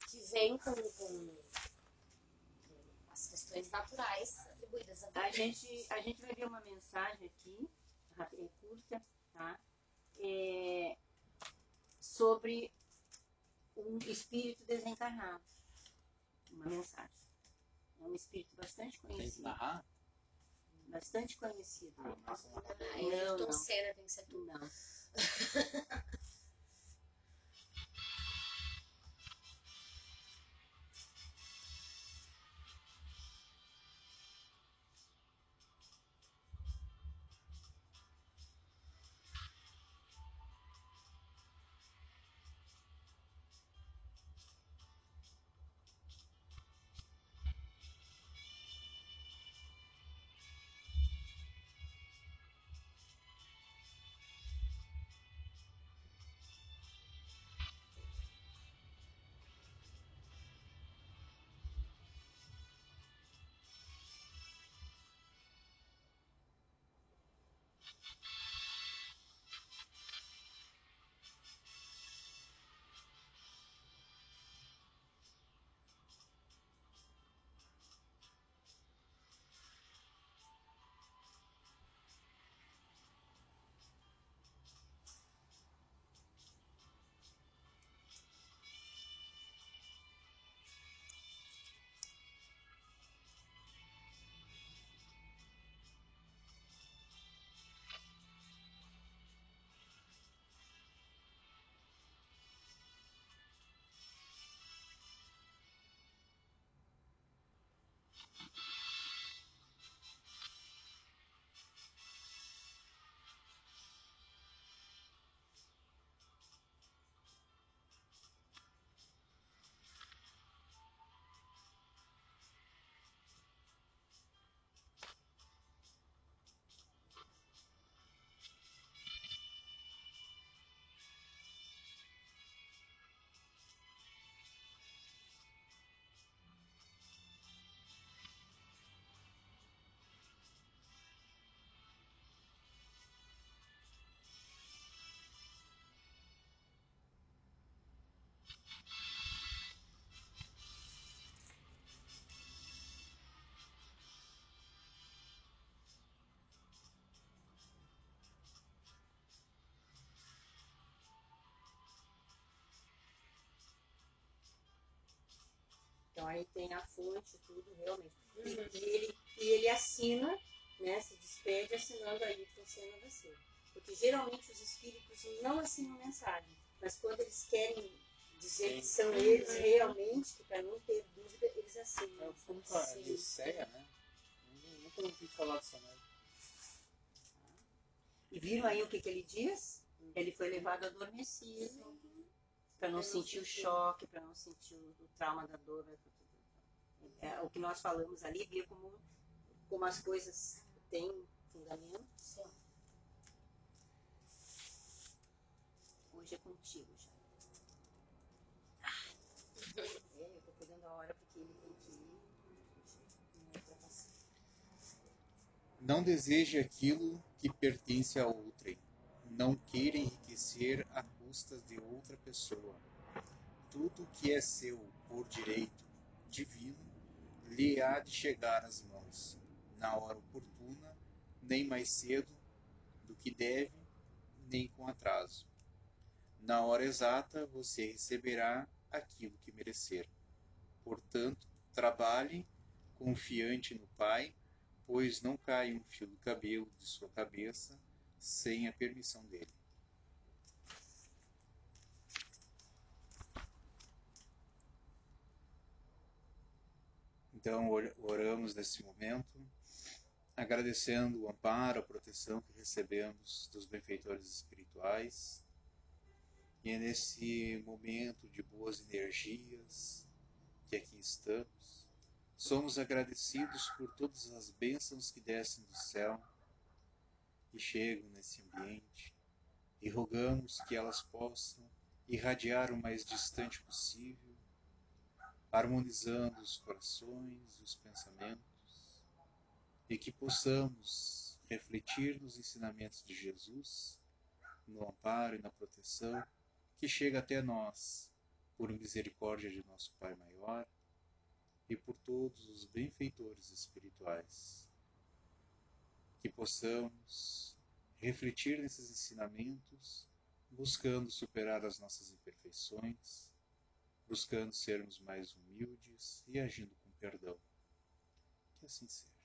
que vem com, com as questões naturais atribuídas à A vida. gente, a gente vai ver uma mensagem aqui, rápida e curta, tá? É, sobre um espírito desencarnado. Uma mensagem. É um espírito bastante Tem que conhecido. Bastante conhecido. Nossa, não. Não, Ayrton não. Senna tem que ser tu. Não. Então aí tem a fonte, tudo realmente. E, e ele, e ele assina, né, se despede assinando a Ayrton Senna da Silva. Porque geralmente os espíritos não assinam mensagem, mas quando eles querem dizer que são eles realmente, que para não ter dúvida, eles assinam. É o fundo da né? Nunca ouvi falar dessa merda. E viram aí o que, que ele diz? Ele foi levado adormecido para não sentir o choque, para não sentir o, trauma da dor. É, o que nós falamos ali, via como, como as coisas têm fundamento. Sim. Hoje é contigo já. É, eu tô cuidando a hora porque ele tem que ir. É. Não deseje aquilo que pertence a outrem. Não queira enriquecer a custas de outra pessoa. Tudo que é seu por direito divino lhe há de chegar às mãos, na hora oportuna, nem mais cedo do que deve, nem com atraso. Na hora exata você receberá aquilo que merecer. Portanto, trabalhe confiante no Pai, pois não cai um fio do cabelo de sua cabeça sem a permissão dele. Então, or- oramos nesse momento, agradecendo o amparo, a proteção que recebemos dos benfeitores espirituais. E é nesse momento de boas energias que aqui estamos, somos agradecidos por todas as bênçãos que descem do céu e chegam nesse ambiente e rogamos que elas possam irradiar o mais distante possível, harmonizando os corações e os pensamentos, e que possamos refletir nos ensinamentos de Jesus, no amparo e na proteção que chega até nós, por misericórdia de nosso Pai maior e por todos os benfeitores espirituais. Que possamos refletir nesses ensinamentos, buscando superar as nossas imperfeições, buscando sermos mais humildes e agindo com perdão. Que assim seja.